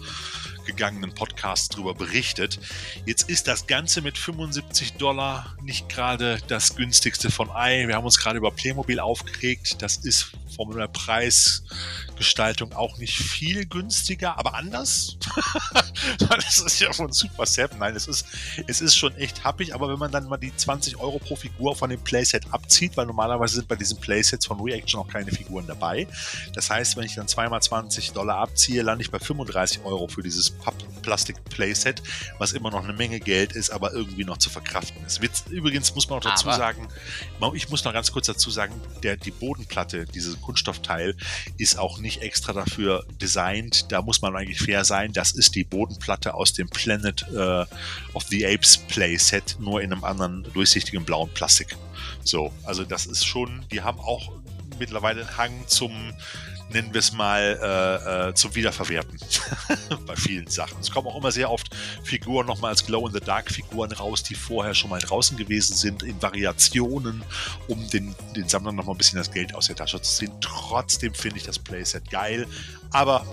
gegangenen Podcasts drüber berichtet. Jetzt ist das Ganze mit 75 Dollar nicht gerade das günstigste von Ei. Wir haben uns gerade über Playmobil aufgeregt. Das ist von der Preisgestaltung auch nicht viel günstiger, aber anders. das ist ja von Super Seven. Nein, es ist, es ist schon echt happig, aber wenn man dann mal die 20 Euro pro Figur von dem Playset abzieht, weil normalerweise sind bei diesen Playsets von Reaction auch keine Figuren dabei. Das heißt, wenn ich dann zweimal 20 Dollar abziehe, lande ich bei 35 Euro für dieses Papp-Plastik-Playset, was immer noch eine Menge Geld ist, aber irgendwie noch zu verkraften ist. Übrigens muss man auch dazu aber sagen, ich muss noch ganz kurz dazu sagen, der, die Bodenplatte, dieses Kunststoffteil, ist auch nicht extra dafür designt. Da muss man eigentlich fair sein. Das ist die Bodenplatte aus dem Planet äh, of the Apes Playset, nur in einem anderen durchsichtigen blauen Plastik. So, also das ist schon, die haben auch mittlerweile einen Hang zum nennen wir es mal, äh, äh, zum Wiederverwerten bei vielen Sachen. Es kommen auch immer sehr oft Figuren nochmal als Glow-in-the-Dark-Figuren raus, die vorher schon mal draußen gewesen sind, in Variationen, um den, den Sammlern nochmal ein bisschen das Geld aus der Tasche zu ziehen. Trotzdem finde ich das Playset geil, aber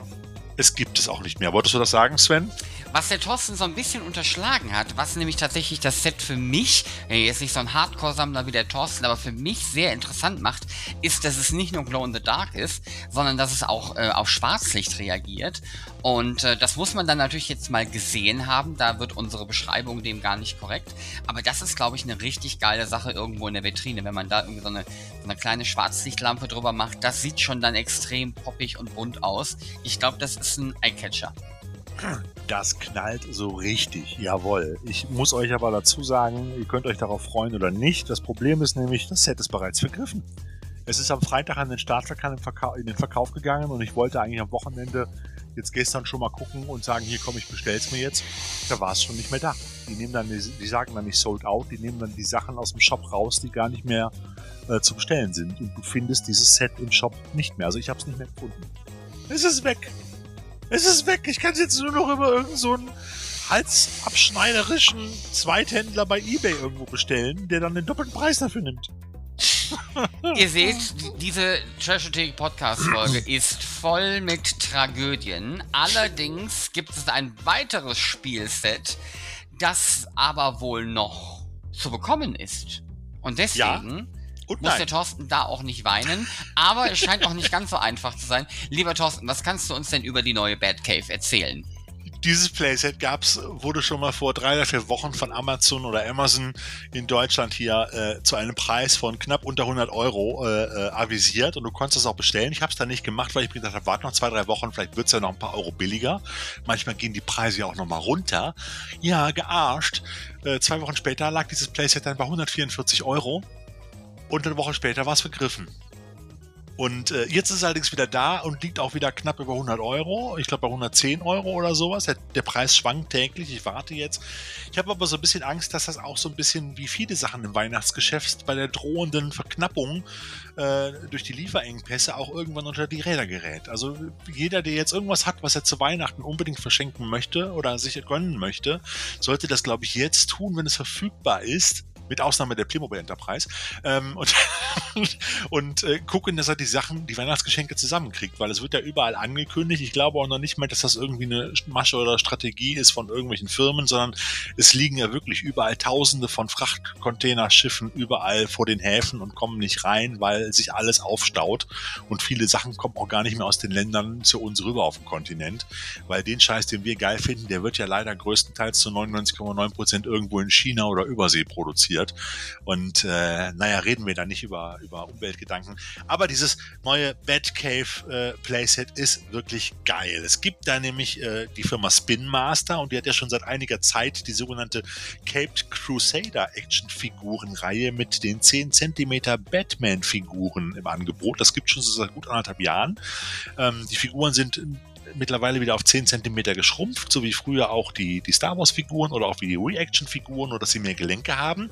es gibt es auch nicht mehr. Wolltest du das sagen, Sven? Was der Thorsten so ein bisschen unterschlagen hat, was nämlich tatsächlich das Set für mich, jetzt nicht so ein Hardcore-Sammler wie der Thorsten, aber für mich sehr interessant macht, ist, dass es nicht nur Glow in the Dark ist, sondern dass es auch äh, auf Schwarzlicht reagiert. Und äh, das muss man dann natürlich jetzt mal gesehen haben. Da wird unsere Beschreibung dem gar nicht korrekt. Aber das ist, glaube ich, eine richtig geile Sache irgendwo in der Vitrine, wenn man da irgendwie so eine, so eine kleine Schwarzlichtlampe drüber macht. Das sieht schon dann extrem poppig und bunt aus. Ich glaube, das ist ein Eyecatcher. Das knallt so richtig, jawohl. Ich muss euch aber dazu sagen, ihr könnt euch darauf freuen oder nicht. Das Problem ist nämlich, das Set ist bereits vergriffen. Es ist am Freitag an den Startverkauf in, den Verkauf gegangen und ich wollte eigentlich am Wochenende jetzt gestern schon mal gucken und sagen, hier komm, ich bestell's mir jetzt. Da war es schon nicht mehr da. Die nehmen dann, die sagen dann nicht sold out, die nehmen dann die Sachen aus dem Shop raus, die gar nicht mehr äh, zu bestellen sind. Und du findest dieses Set im Shop nicht mehr. Also ich habe es nicht mehr gefunden. Es ist weg. Es ist weg. Ich kann es jetzt nur noch über irgendeinen so halsabschneiderischen Zweithändler bei eBay irgendwo bestellen, der dann den doppelten Preis dafür nimmt. Ihr seht, diese Trashothek Podcast Folge ist voll mit Tragödien. Allerdings gibt es ein weiteres Spielset, das aber wohl noch zu bekommen ist. Und deswegen Und muss nein. der Thorsten da auch nicht weinen. Aber es scheint auch nicht ganz so einfach zu sein. Lieber Thorsten, was kannst du uns denn über die neue Batcave erzählen? Dieses Playset gab's, wurde schon mal vor drei oder vier Wochen von Amazon oder Amazon in Deutschland hier äh, zu einem Preis von knapp unter 100 Euro äh, äh, avisiert und du konntest es auch bestellen. Ich habe es dann nicht gemacht, weil ich mir gedacht habe, warte noch zwei, drei Wochen, vielleicht wird's ja noch ein paar Euro billiger. Manchmal gehen die Preise ja auch noch mal runter. Ja, gearscht. Äh, zwei Wochen später lag dieses Playset dann bei 144 Euro und eine Woche später war es vergriffen. Und äh, jetzt ist es allerdings wieder da und liegt auch wieder knapp über 100 Euro. Ich glaube bei 110 Euro oder sowas. Der, der Preis schwankt täglich. Ich warte jetzt. Ich habe aber so ein bisschen Angst, dass das auch so ein bisschen wie viele Sachen im Weihnachtsgeschäft bei der drohenden Verknappung äh, durch die Lieferengpässe auch irgendwann unter die Räder gerät. Also jeder, der jetzt irgendwas hat, was er zu Weihnachten unbedingt verschenken möchte oder sich gönnen möchte, sollte das, glaube ich, jetzt tun, wenn es verfügbar ist mit Ausnahme der Playmobil Enterprise, ähm, und, und äh, gucken, dass er die Sachen, die Weihnachtsgeschenke zusammenkriegt, weil es wird ja überall angekündigt. Ich glaube auch noch nicht mal, dass das irgendwie eine Masche oder Strategie ist von irgendwelchen Firmen, sondern es liegen ja wirklich überall Tausende von Frachtcontainerschiffen überall vor den Häfen und kommen nicht rein, weil sich alles aufstaut und viele Sachen kommen auch gar nicht mehr aus den Ländern zu uns rüber auf den Kontinent, weil den Scheiß, den wir geil finden, der wird ja leider größtenteils zu 99,9 Prozent irgendwo in China oder Übersee produziert. Und äh, naja, reden wir da nicht über, über Umweltgedanken. Aber dieses neue Batcave äh, Playset ist wirklich geil. Es gibt da nämlich äh, die Firma Spin Master und die hat ja schon seit einiger Zeit die sogenannte Caped Crusader Action Figurenreihe mit den 10 Zentimeter Batman Figuren im Angebot. Das gibt schon seit gut anderthalb Jahren. Ähm, die Figuren sind mittlerweile wieder auf 10 Zentimeter geschrumpft, so wie früher auch die, die Star Wars-Figuren oder auch wie die Reaction-Figuren, nur dass sie mehr Gelenke haben.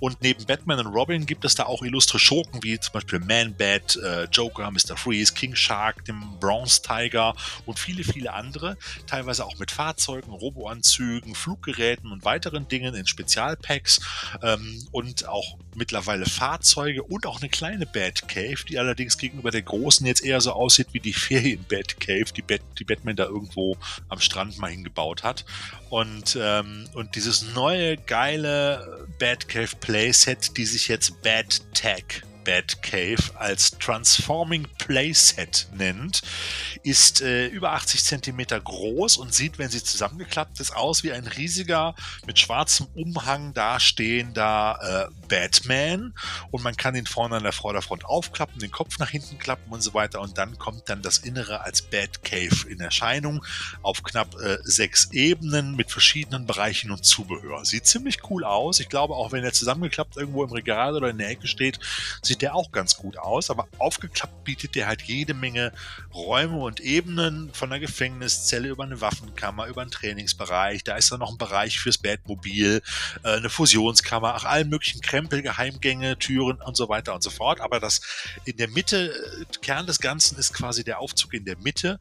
Und neben Batman und Robin gibt es da auch illustre Schurken, wie zum Beispiel Man-Bat, äh, Joker, Mr. Freeze, King Shark, dem Bronze Tiger und viele, viele andere. Teilweise auch mit Fahrzeugen, Roboanzügen, Fluggeräten und weiteren Dingen in Spezialpacks ähm, und auch mittlerweile Fahrzeuge und auch eine kleine Batcave, die allerdings gegenüber der großen jetzt eher so aussieht wie die Ferien-Batcave, die, Bat die Batman da irgendwo am Strand mal hingebaut hat. Und, ähm, und dieses neue geile Batcave Playset, die sich jetzt Bat Tech Batcave als Transforming Playset nennt, ist äh, über 80 Zentimeter groß und sieht, wenn sie zusammengeklappt ist, aus wie ein riesiger, mit schwarzem Umhang dastehender äh, Batman. Und man kann ihn vorne an der Vorderfront aufklappen, den Kopf nach hinten klappen und so weiter. Und dann kommt dann das Innere als Batcave in Erscheinung auf knapp äh, sechs Ebenen mit verschiedenen Bereichen und Zubehör. Sieht ziemlich cool aus. Ich glaube, auch wenn er zusammengeklappt irgendwo im Regal oder in der Ecke steht, sieht der auch ganz gut aus, aber aufgeklappt bietet der halt jede Menge Räume und Ebenen von einer Gefängniszelle über eine Waffenkammer, über einen Trainingsbereich, da ist dann noch ein Bereich fürs Batmobil, äh, eine Fusionskammer, ach, allen möglichen Krempel, Geheimgänge, Türen und so weiter und so fort, aber das in der Mitte, äh, Kern des Ganzen ist quasi der Aufzug in der Mitte,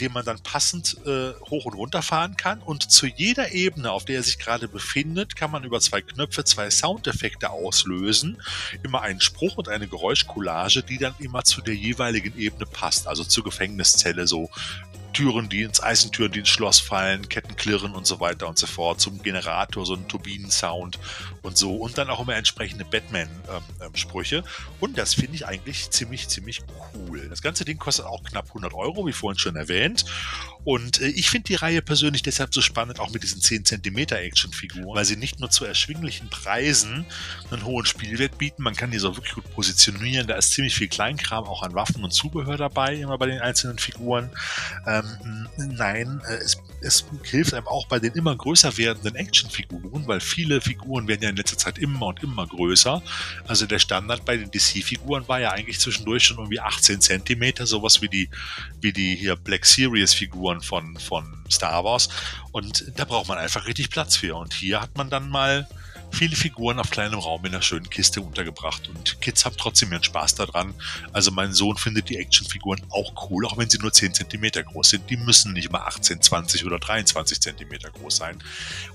den man dann passend äh, hoch und runter fahren kann. Und zu jeder Ebene, auf der er sich gerade befindet, kann man über zwei Knöpfe zwei Soundeffekte auslösen. Immer einen Spruch und eine Geräuschcollage, die dann immer zu der jeweiligen Ebene passt. Also zur Gefängniszelle so Türen, die ins Eisentüren, die ins Schloss fallen, Ketten klirren und so weiter und so fort, zum Generator, so ein Turbinensound und so und dann auch immer entsprechende Batman-Sprüche. und das finde ich eigentlich ziemlich, ziemlich cool. Das ganze Ding kostet auch knapp 100 Euro, wie vorhin schon erwähnt. Und äh, ich finde die Reihe persönlich deshalb so spannend, auch mit diesen 10 cm Actionfiguren, weil sie nicht nur zu erschwinglichen Preisen einen hohen Spielwert bieten, man kann die so wirklich gut positionieren. Da ist ziemlich viel Kleinkram auch an Waffen und Zubehör dabei, immer bei den einzelnen Figuren. Ähm, nein, äh, es es hilft einem auch bei den immer größer werdenden Actionfiguren, weil viele Figuren werden ja in letzter Zeit immer und immer größer. Also der Standard bei den DC-Figuren war ja eigentlich zwischendurch schon irgendwie 18 Zentimeter, sowas wie die, wie die hier Black Series-Figuren von, von Star Wars. Und da braucht man einfach richtig Platz für. Und hier hat man dann mal viele Figuren auf kleinem Raum in einer schönen Kiste untergebracht. Und Kids haben trotzdem ihren Spaß daran. Also mein Sohn findet die Actionfiguren auch cool, auch wenn sie nur 10 cm groß sind. Die müssen nicht mal 18, 20 oder 23 cm groß sein.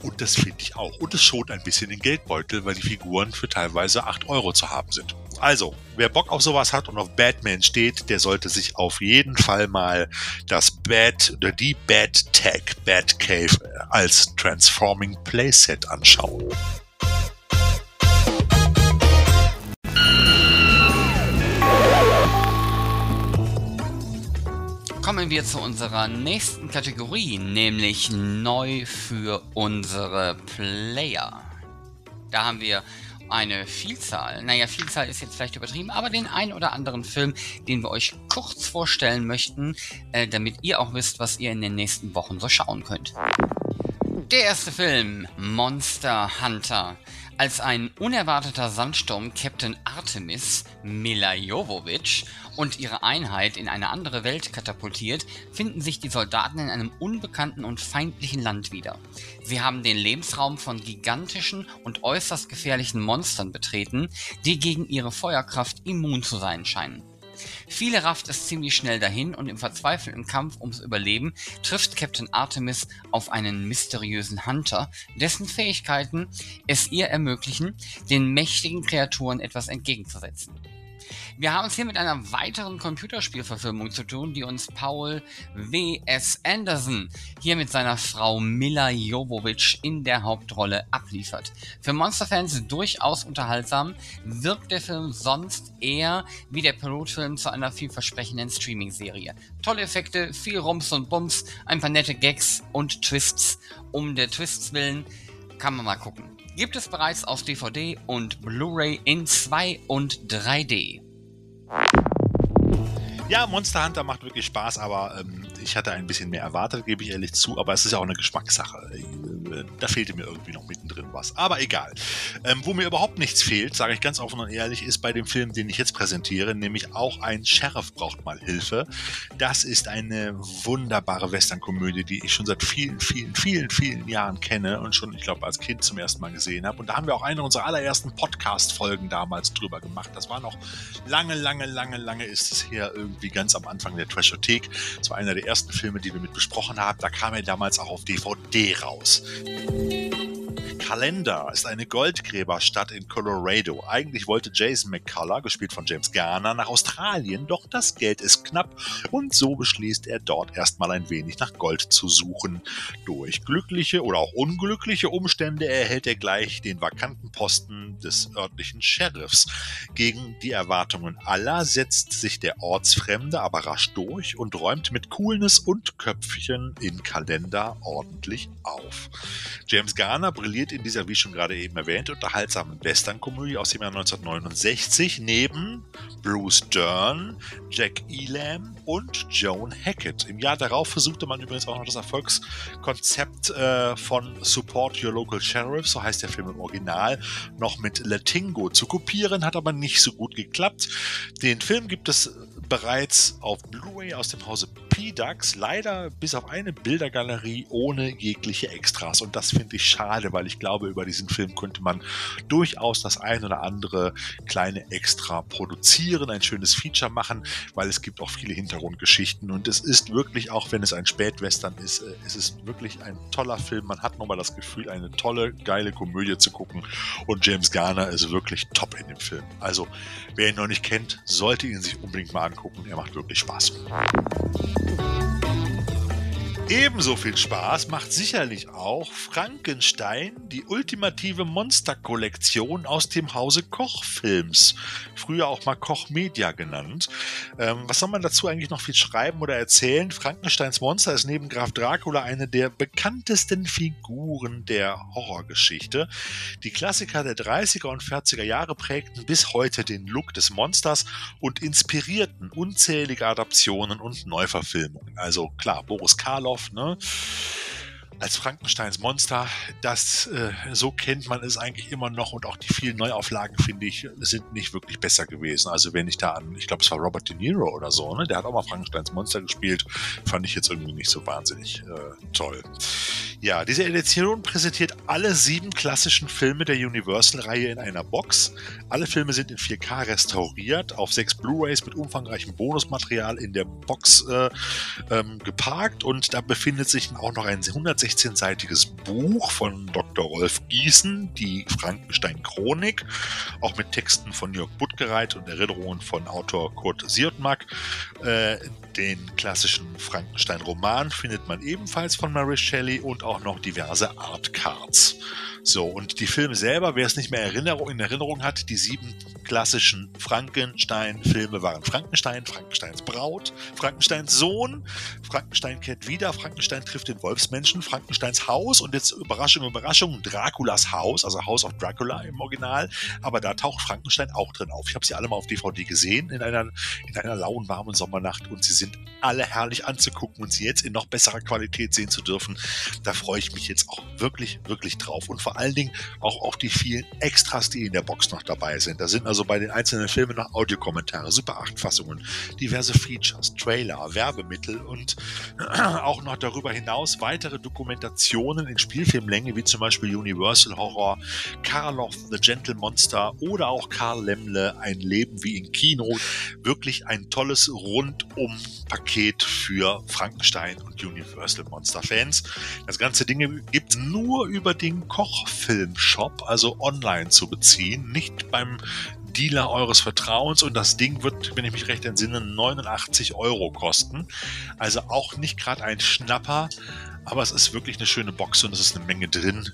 Und das finde ich auch. Und es schont ein bisschen den Geldbeutel, weil die Figuren für teilweise 8 Euro zu haben sind. Also, wer Bock auf sowas hat und auf Batman steht, der sollte sich auf jeden Fall mal das Bat oder die Bat Tech Bat Cave als Transforming Playset anschauen. Kommen wir zu unserer nächsten Kategorie, nämlich neu für unsere Player. Da haben wir eine Vielzahl, naja, Vielzahl ist jetzt vielleicht übertrieben, aber den ein oder anderen Film, den wir euch kurz vorstellen möchten, äh, damit ihr auch wisst, was ihr in den nächsten Wochen so schauen könnt. Der erste Film, Monster Hunter. Als ein unerwarteter Sandsturm Captain Artemis Mila Jovovich und ihre Einheit in eine andere Welt katapultiert, finden sich die Soldaten in einem unbekannten und feindlichen Land wieder. Sie haben den Lebensraum von gigantischen und äußerst gefährlichen Monstern betreten, die gegen ihre Feuerkraft immun zu sein scheinen. Viele rafft es ziemlich schnell dahin und im verzweifelten Kampf ums Überleben trifft Captain Artemis auf einen mysteriösen Hunter, dessen Fähigkeiten es ihr ermöglichen, den mächtigen Kreaturen etwas entgegenzusetzen. Wir haben es hier mit einer weiteren Computerspielverfilmung zu tun, die uns Paul W.S. Anderson hier mit seiner Frau Mila Jovovich in der Hauptrolle abliefert. Für Monsterfans durchaus unterhaltsam, wirkt der Film sonst eher wie der Pilotfilm zu einer vielversprechenden Streaming-Serie. Tolle Effekte, viel Rums und Bums, ein paar nette Gags und Twists. Um der Twists willen kann man mal gucken. Gibt es bereits auf DVD und Blu-ray in 2 und 3D. Ja, Monster Hunter macht wirklich Spaß, aber ähm, ich hatte ein bisschen mehr erwartet, gebe ich ehrlich zu, aber es ist ja auch eine Geschmackssache. Äh, da fehlte mir irgendwie noch mittendrin was. Aber egal. Ähm, wo mir überhaupt nichts fehlt, sage ich ganz offen und ehrlich, ist bei dem Film, den ich jetzt präsentiere, nämlich auch ein Sheriff braucht mal Hilfe. Das ist eine wunderbare Western-Komödie, die ich schon seit vielen, vielen, vielen, vielen Jahren kenne und schon, ich glaube, als Kind zum ersten Mal gesehen habe. Und da haben wir auch eine unserer allerersten Podcast-Folgen damals drüber gemacht. Das war noch lange, lange, lange, lange ist es her, irgendwie ganz am Anfang der Trashothek. Das war einer der ersten Filme, die wir mit besprochen haben. Da kam er damals auch auf DVD raus. Kalender ist eine Goldgräberstadt in Colorado. Eigentlich wollte Jason McCullough, gespielt von James Garner, nach Australien, doch das Geld ist knapp und so beschließt er dort erstmal ein wenig nach Gold zu suchen. Durch glückliche oder auch unglückliche Umstände erhält er gleich den vakanten Posten des örtlichen Sheriffs. Gegen die Erwartungen aller setzt sich der Ortsfremde aber rasch durch und räumt mit Coolness und Köpfchen in Kalender ordentlich auf. James Garner brilliert in in dieser, wie schon gerade eben erwähnt, unterhaltsamen Western-Komödie aus dem Jahr 1969 neben Bruce Dern, Jack Elam und Joan Hackett. Im Jahr darauf versuchte man übrigens auch noch das Erfolgskonzept äh, von Support Your Local Sheriff, so heißt der Film im Original, noch mit Latingo zu kopieren, hat aber nicht so gut geklappt. Den Film gibt es bereits auf Blu-ray aus dem Hause P-Dux, leider bis auf eine Bildergalerie ohne jegliche Extras. Und das finde ich schade, weil ich glaube, über diesen Film könnte man durchaus das ein oder andere kleine Extra produzieren, ein schönes Feature machen, weil es gibt auch viele Hintergrundgeschichten. Und es ist wirklich, auch wenn es ein Spätwestern ist, äh, es ist wirklich ein toller Film. Man hat nochmal das Gefühl, eine tolle, geile Komödie zu gucken. Und James Garner ist wirklich top in dem Film. Also, wer ihn noch nicht kennt, sollte ihn sich unbedingt mal angucken angucken. Er macht wirklich Spaß. Ebenso viel Spaß macht sicherlich auch Frankenstein, die ultimative Monsterkollektion aus dem Hause Koch-Films, früher auch mal Koch Media genannt. Ähm, was soll man dazu eigentlich noch viel schreiben oder erzählen? Frankensteins Monster ist neben Graf Dracula eine der bekanntesten Figuren der Horrorgeschichte. Die Klassiker der 30er und 40er Jahre prägten bis heute den Look des Monsters und inspirierten unzählige Adaptionen und Neuverfilmungen. Also klar, Boris Karloff auf. Ne? Als Frankensteins Monster. Das, äh, so kennt man es eigentlich immer noch und auch die vielen Neuauflagen, finde ich, sind nicht wirklich besser gewesen. Also wenn ich da an, ich glaube, es war Robert De Niro oder so, ne? der hat auch mal Frankensteins Monster gespielt, fand ich jetzt irgendwie nicht so wahnsinnig äh, toll. Ja, diese Edition präsentiert alle sieben klassischen Filme der Universal-Reihe in einer Box. Alle Filme sind in 4K restauriert, auf sechs Blu-rays mit umfangreichem Bonusmaterial in der Box äh, ähm, geparkt und da befindet sich auch noch ein 116-seitiges Buch von Dr. Rolf Gießen, die Frankenstein-Chronik, auch mit Texten von Jörg Buttgereit und Erinnerungen von Autor Kurt Siertmark. Äh, den klassischen Frankenstein-Roman findet man ebenfalls von Mary Shelley und auch noch diverse Artcards. So, und die Filme selber, wer es nicht mehr Erinnerung, in Erinnerung hat, die sieben klassischen Frankenstein-Filme waren Frankenstein, Frankensteins Braut, Frankensteins Sohn, Frankenstein kehrt wieder, Frankenstein trifft den Wolfsmenschen, Frankensteins Haus und jetzt Überraschung, Überraschung, Draculas Haus, also House of Dracula im Original, aber da taucht Frankenstein auch drin auf. Ich habe sie alle mal auf DVD gesehen in einer, in einer lauen, warmen Sommernacht und sie sind alle herrlich anzugucken und sie jetzt in noch besserer Qualität sehen zu dürfen, da freue ich mich jetzt auch wirklich, wirklich drauf. Und vor allen Dingen auch auf die vielen Extras, die in der Box noch dabei sind. Da sind also bei den einzelnen Filmen noch Audiokommentare, Super 8 Fassungen, diverse Features, Trailer, Werbemittel und auch noch darüber hinaus weitere Dokumentationen in Spielfilmlänge, wie zum Beispiel Universal Horror, Karloff, The Gentle Monster oder auch Karl Lemmle, Ein Leben wie im Kino. Wirklich ein tolles Rundum-Paket für Frankenstein und Universal Monster Fans. Das ganze Ding gibt nur über den Kochfilm-Shop, also online zu beziehen, nicht beim Dealer eures Vertrauens und das Ding wird, wenn ich mich recht entsinne, 89 Euro kosten. Also auch nicht gerade ein Schnapper, aber es ist wirklich eine schöne Box und es ist eine Menge drin.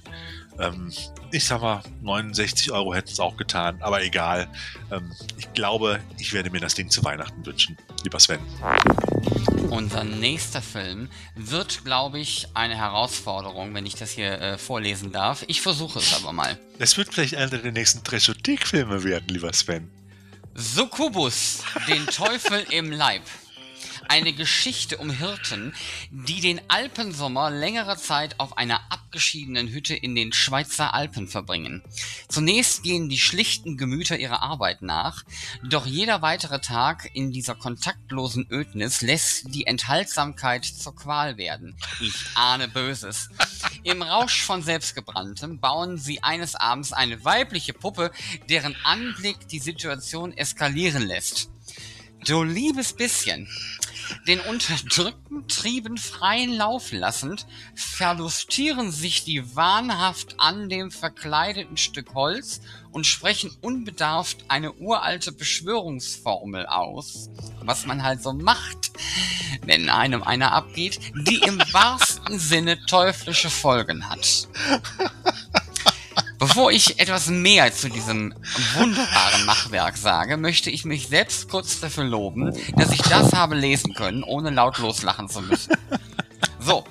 Ähm, ich sag mal, 69 Euro hätten es auch getan, aber egal. Ähm, ich glaube, ich werde mir das Ding zu Weihnachten wünschen. Lieber Sven. Unser nächster Film wird, glaube ich, eine Herausforderung, wenn ich das hier äh, vorlesen darf. Ich versuche es aber mal. Es wird vielleicht einer der nächsten Treschothek-Filme werden, lieber Sven. Succubus, den Teufel im Leib. Eine Geschichte um Hirten, die den Alpensommer längere Zeit auf einer abgeschiedenen Hütte in den Schweizer Alpen verbringen. Zunächst gehen die schlichten Gemüter ihrer Arbeit nach, doch jeder weitere Tag in dieser kontaktlosen Ödnis lässt die Enthaltsamkeit zur Qual werden. Ich ahne Böses. Im Rausch von Selbstgebranntem bauen sie eines Abends eine weibliche Puppe, deren Anblick die Situation eskalieren lässt. Du liebes bisschen. Den unterdrückten Trieben freien Lauf lassend, verlustieren sich die wahnhaft an dem verkleideten Stück Holz und sprechen unbedarft eine uralte Beschwörungsformel aus, was man halt so macht, wenn einem einer abgeht, die im wahrsten Sinne teuflische Folgen hat. Bevor ich etwas mehr zu diesem wunderbaren Machwerk sage, möchte ich mich selbst kurz dafür loben, dass ich das habe lesen können, ohne laut loslachen zu müssen. So.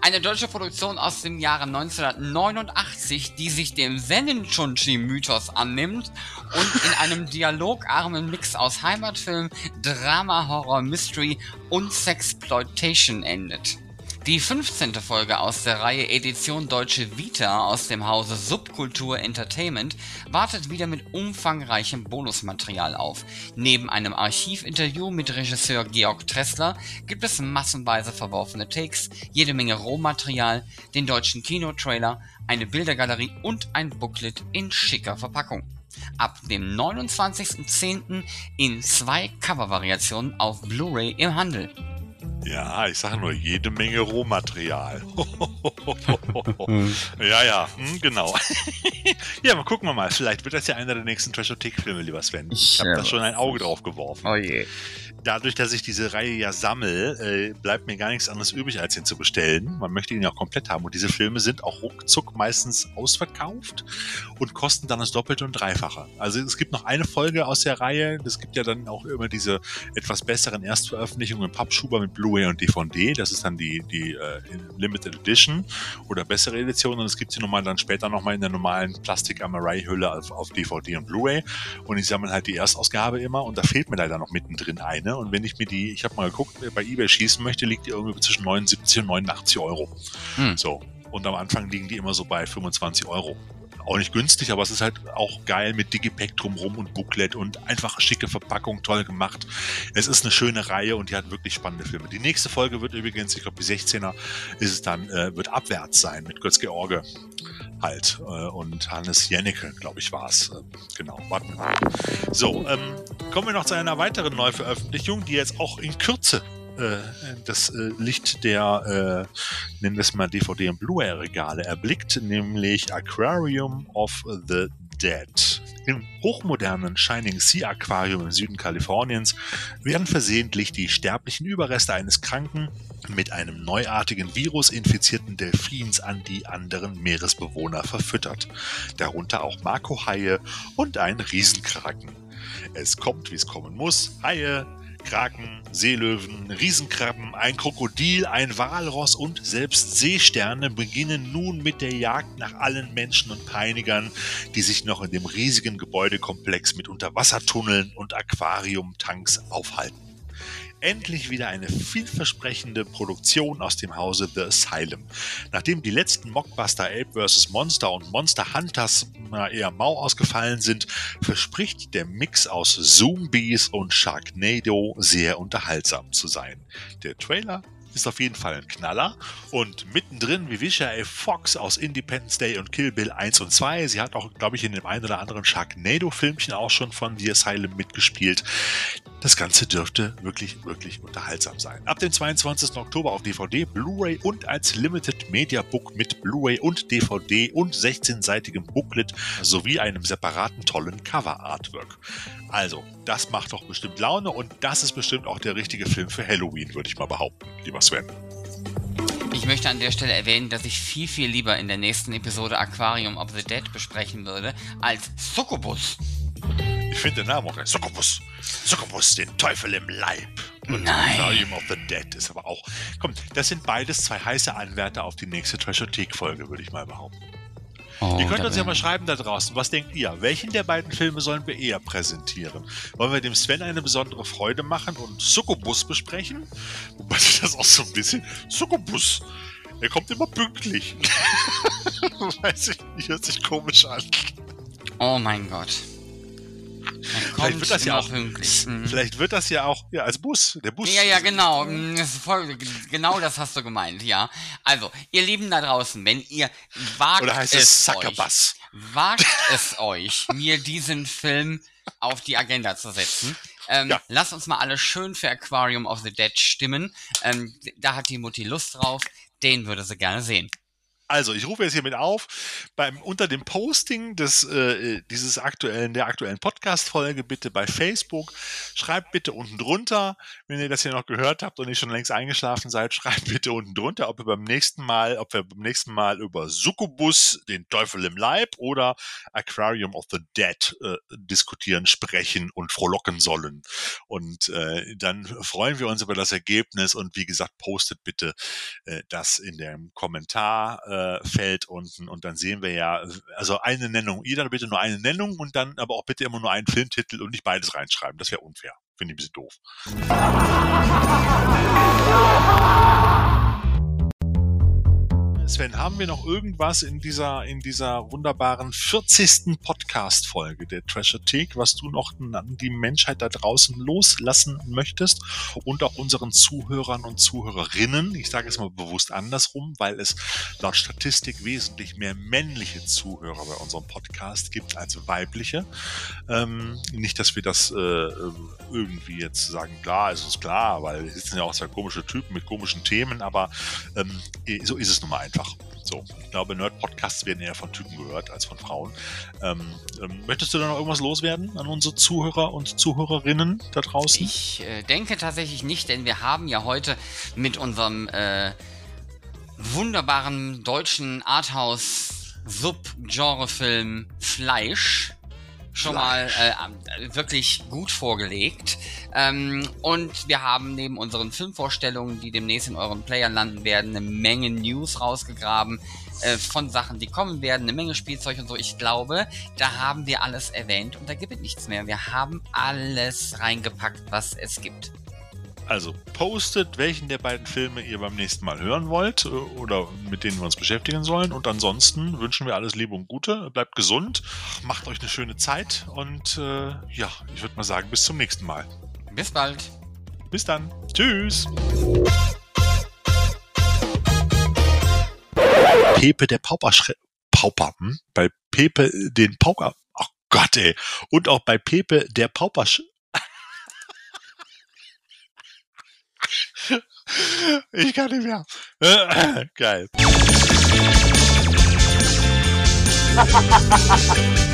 Eine deutsche Produktion aus dem Jahre 1989, die sich dem Sennenchunchi-Mythos annimmt und in einem dialogarmen Mix aus Heimatfilm, Drama, Horror, Mystery und Sexploitation endet. Die 15. Folge aus der Reihe Edition Deutsche Vita aus dem Hause Subkultur Entertainment wartet wieder mit umfangreichem Bonusmaterial auf. Neben einem Archivinterview mit Regisseur Georg Tressler gibt es massenweise verworfene Takes, jede Menge Rohmaterial, den deutschen Kinotrailer, eine Bildergalerie und ein Booklet in schicker Verpackung. Ab dem 29.10. in zwei Covervariationen auf Blu-ray im Handel. Ja, ich sage nur, jede Menge Rohmaterial. ja, ja, hm, genau. ja, mal gucken wir mal. Vielleicht wird das ja einer der nächsten Trashothek-Filme, lieber Sven. Ich habe da schon ein Auge drauf geworfen. Oh je dadurch, dass ich diese Reihe ja sammle, äh, bleibt mir gar nichts anderes übrig, als ihn zu bestellen. Man möchte ihn ja auch komplett haben. Und diese Filme sind auch ruckzuck meistens ausverkauft und kosten dann das Doppelte und Dreifache. Also es gibt noch eine Folge aus der Reihe. Es gibt ja dann auch immer diese etwas besseren Erstveröffentlichungen, Pappschuber mit Blu Blu-ray und DVD. Das ist dann die, die äh, Limited Edition oder bessere Edition. Und es gibt sie nochmal dann später nochmal in der normalen Plastik-Amarai-Hülle auf, auf DVD und Blu-ray. Und ich sammle halt die Erstausgabe immer und da fehlt mir leider noch mittendrin eine. Und wenn ich mir die, ich habe mal geguckt, bei eBay schießen möchte, liegt die irgendwie zwischen 79 und 89 Euro. Hm. So. Und am Anfang liegen die immer so bei 25 Euro auch nicht günstig, aber es ist halt auch geil mit Digipack drumrum und Booklet und einfach schicke Verpackung, toll gemacht. Es ist eine schöne Reihe und die hat wirklich spannende Filme. Die nächste Folge wird übrigens, ich glaube die 16er ist es dann, äh, wird abwärts sein mit Götz George halt und Hannes Jennecke, glaube ich, war es. Äh, genau, warten wir mal. So, ähm, kommen wir noch zu einer weiteren Neuveröffentlichung, die jetzt auch in Kürze äh, das Licht der, nennen wir es mal DVD- und Blu-ray-Regale erblickt, nämlich Aquarium of the Dead. Im hochmodernen Shining Sea Aquarium im Süden Kaliforniens werden versehentlich die sterblichen Überreste eines Kranken mit einem neuartigen Virus infizierten Delfins an die anderen Meeresbewohner verfüttert. Darunter auch Marco-Haie und ein Riesenkraken. Es kommt, wie es kommen muss. Haie, Kraken, Seelöwen, Riesenkrabben, ein Krokodil, ein Walross und selbst Seesterne beginnen nun mit der Jagd nach allen Menschen und Peinigern, die sich noch in dem riesigen Gebäudekomplex mit Unterwassertunneln und Aquariumtanks aufhalten. Endlich wieder eine vielversprechende Produktion aus dem Hause The Asylum. Nachdem die letzten Mockbuster Ape vs. Monster und Monster Hunters eher mau ausgefallen sind, verspricht der Mix aus Zombies und Sharknado sehr unterhaltsam zu sein. Der Trailer ist auf jeden Fall ein Knaller. Und mittendrin Vivisha A. Fox aus Independence Day und Kill Bill 1 und 2. Sie hat auch, glaube ich, in dem einen oder anderen Sharknado-Filmchen auch schon von The Asylum mitgespielt. Das Ganze dürfte wirklich, wirklich unterhaltsam sein. Ab dem 22. Oktober auf DVD, Blu-ray und als Limited Media Book mit Blu-ray und DVD und 16-seitigem Booklet sowie einem separaten tollen Cover-Artwork. Also, das macht doch bestimmt Laune und das ist bestimmt auch der richtige Film für Halloween, würde ich mal behaupten, lieber Sven. Ich möchte an der Stelle erwähnen, dass ich viel, viel lieber in der nächsten Episode Aquarium of the Dead besprechen würde als Succubus. Ich finde den Namen auch geil. Succubus. Succubus, den Teufel im Leib. Und Nein. Aquarium of the Dead ist aber auch. Komm, das sind beides zwei heiße Anwärter auf die nächste Trashothek-Folge, würde ich mal behaupten. Oh, ihr könnt uns ja mal schreiben da draußen, was denkt ihr? Welchen der beiden Filme sollen wir eher präsentieren? Wollen wir dem Sven eine besondere Freude machen und Succubus besprechen? Wobei das auch so ein bisschen. Succubus! Er kommt immer pünktlich. Weiß ich nicht, hört sich komisch an. Oh mein Gott. Vielleicht wird das ja auch. Mhm. Vielleicht wird das ja auch ja, als Bus. Der Bus. Ja, ja, genau. Voll, genau das hast du gemeint, ja. Also, ihr Lieben da draußen, wenn ihr wagt Oder heißt es es wagt es euch, mir diesen Film auf die Agenda zu setzen. Ähm, Ja. Lasst uns mal alle schön für Aquarium of the Dead stimmen. Ähm, da hat die Mutti Lust drauf. Den würde sie gerne sehen. Also, ich rufe jetzt hiermit auf, beim, unter dem Posting des, äh, dieses aktuellen, der aktuellen Podcast-Folge bitte bei Facebook, schreibt bitte unten drunter, wenn ihr das hier noch gehört habt und nicht schon längst eingeschlafen seid, schreibt bitte unten drunter, ob ihr beim nächsten Mal, ob wir beim nächsten Mal über Succubus, den Teufel im Leib oder Aquarium of the Dead äh, diskutieren, sprechen und frohlocken sollen. Und äh, dann freuen wir uns über das Ergebnis und wie gesagt, postet bitte äh, das in dem Kommentarfeld äh, Feld unten und dann sehen wir ja, also eine Nennung, jeder bitte nur eine Nennung und dann aber auch bitte immer nur einen Filmtitel und nicht beides reinschreiben. Das wäre unfair. Finde ich ein bisschen doof. Sven, haben wir noch irgendwas in dieser, in dieser wunderbaren 40. Podcast-Folge der Trashothek, was du noch an die Menschheit da draußen loslassen möchtest und auch unseren Zuhörern und Zuhörerinnen? Ich sage es mal bewusst andersrum, weil es laut Statistik wesentlich mehr männliche Zuhörer bei unserem Podcast gibt als weibliche. Ähm, nicht, dass wir das äh, irgendwie jetzt sagen, klar, ist uns klar, weil es sind ja auch zwei komische Typen mit komischen Themen, aber ähm, so ist es nun mal einfach. So, ich glaube, Nerd-Podcasts werden eher von Typen gehört als von Frauen. Ähm, ähm, möchtest du da noch irgendwas loswerden an unsere Zuhörer und Zuhörerinnen da draußen? Ich äh, denke tatsächlich nicht, denn wir haben ja heute mit unserem äh, wunderbaren deutschen Arthouse Sub-Genre-Film Fleisch schon mal äh, wirklich gut vorgelegt. Ähm, und wir haben neben unseren Filmvorstellungen, die demnächst in euren Playern landen werden, eine Menge News rausgegraben äh, von Sachen, die kommen werden, eine Menge Spielzeug und so. Ich glaube, da haben wir alles erwähnt und da gibt es nichts mehr. Wir haben alles reingepackt, was es gibt. Also postet, welchen der beiden Filme ihr beim nächsten Mal hören wollt äh, oder mit denen wir uns beschäftigen sollen. Und ansonsten wünschen wir alles Liebe und Gute. Bleibt gesund, macht euch eine schöne Zeit und äh, ja, ich würde mal sagen, bis zum nächsten Mal. Bis bald. Bis dann. Tschüss. Pepe der Pauperschre Pauper, hm? bei Pepe den Pauper. Oh Gott, ey. Und auch bei Pepe der Paupersch Ich kann nicht mehr. Geil.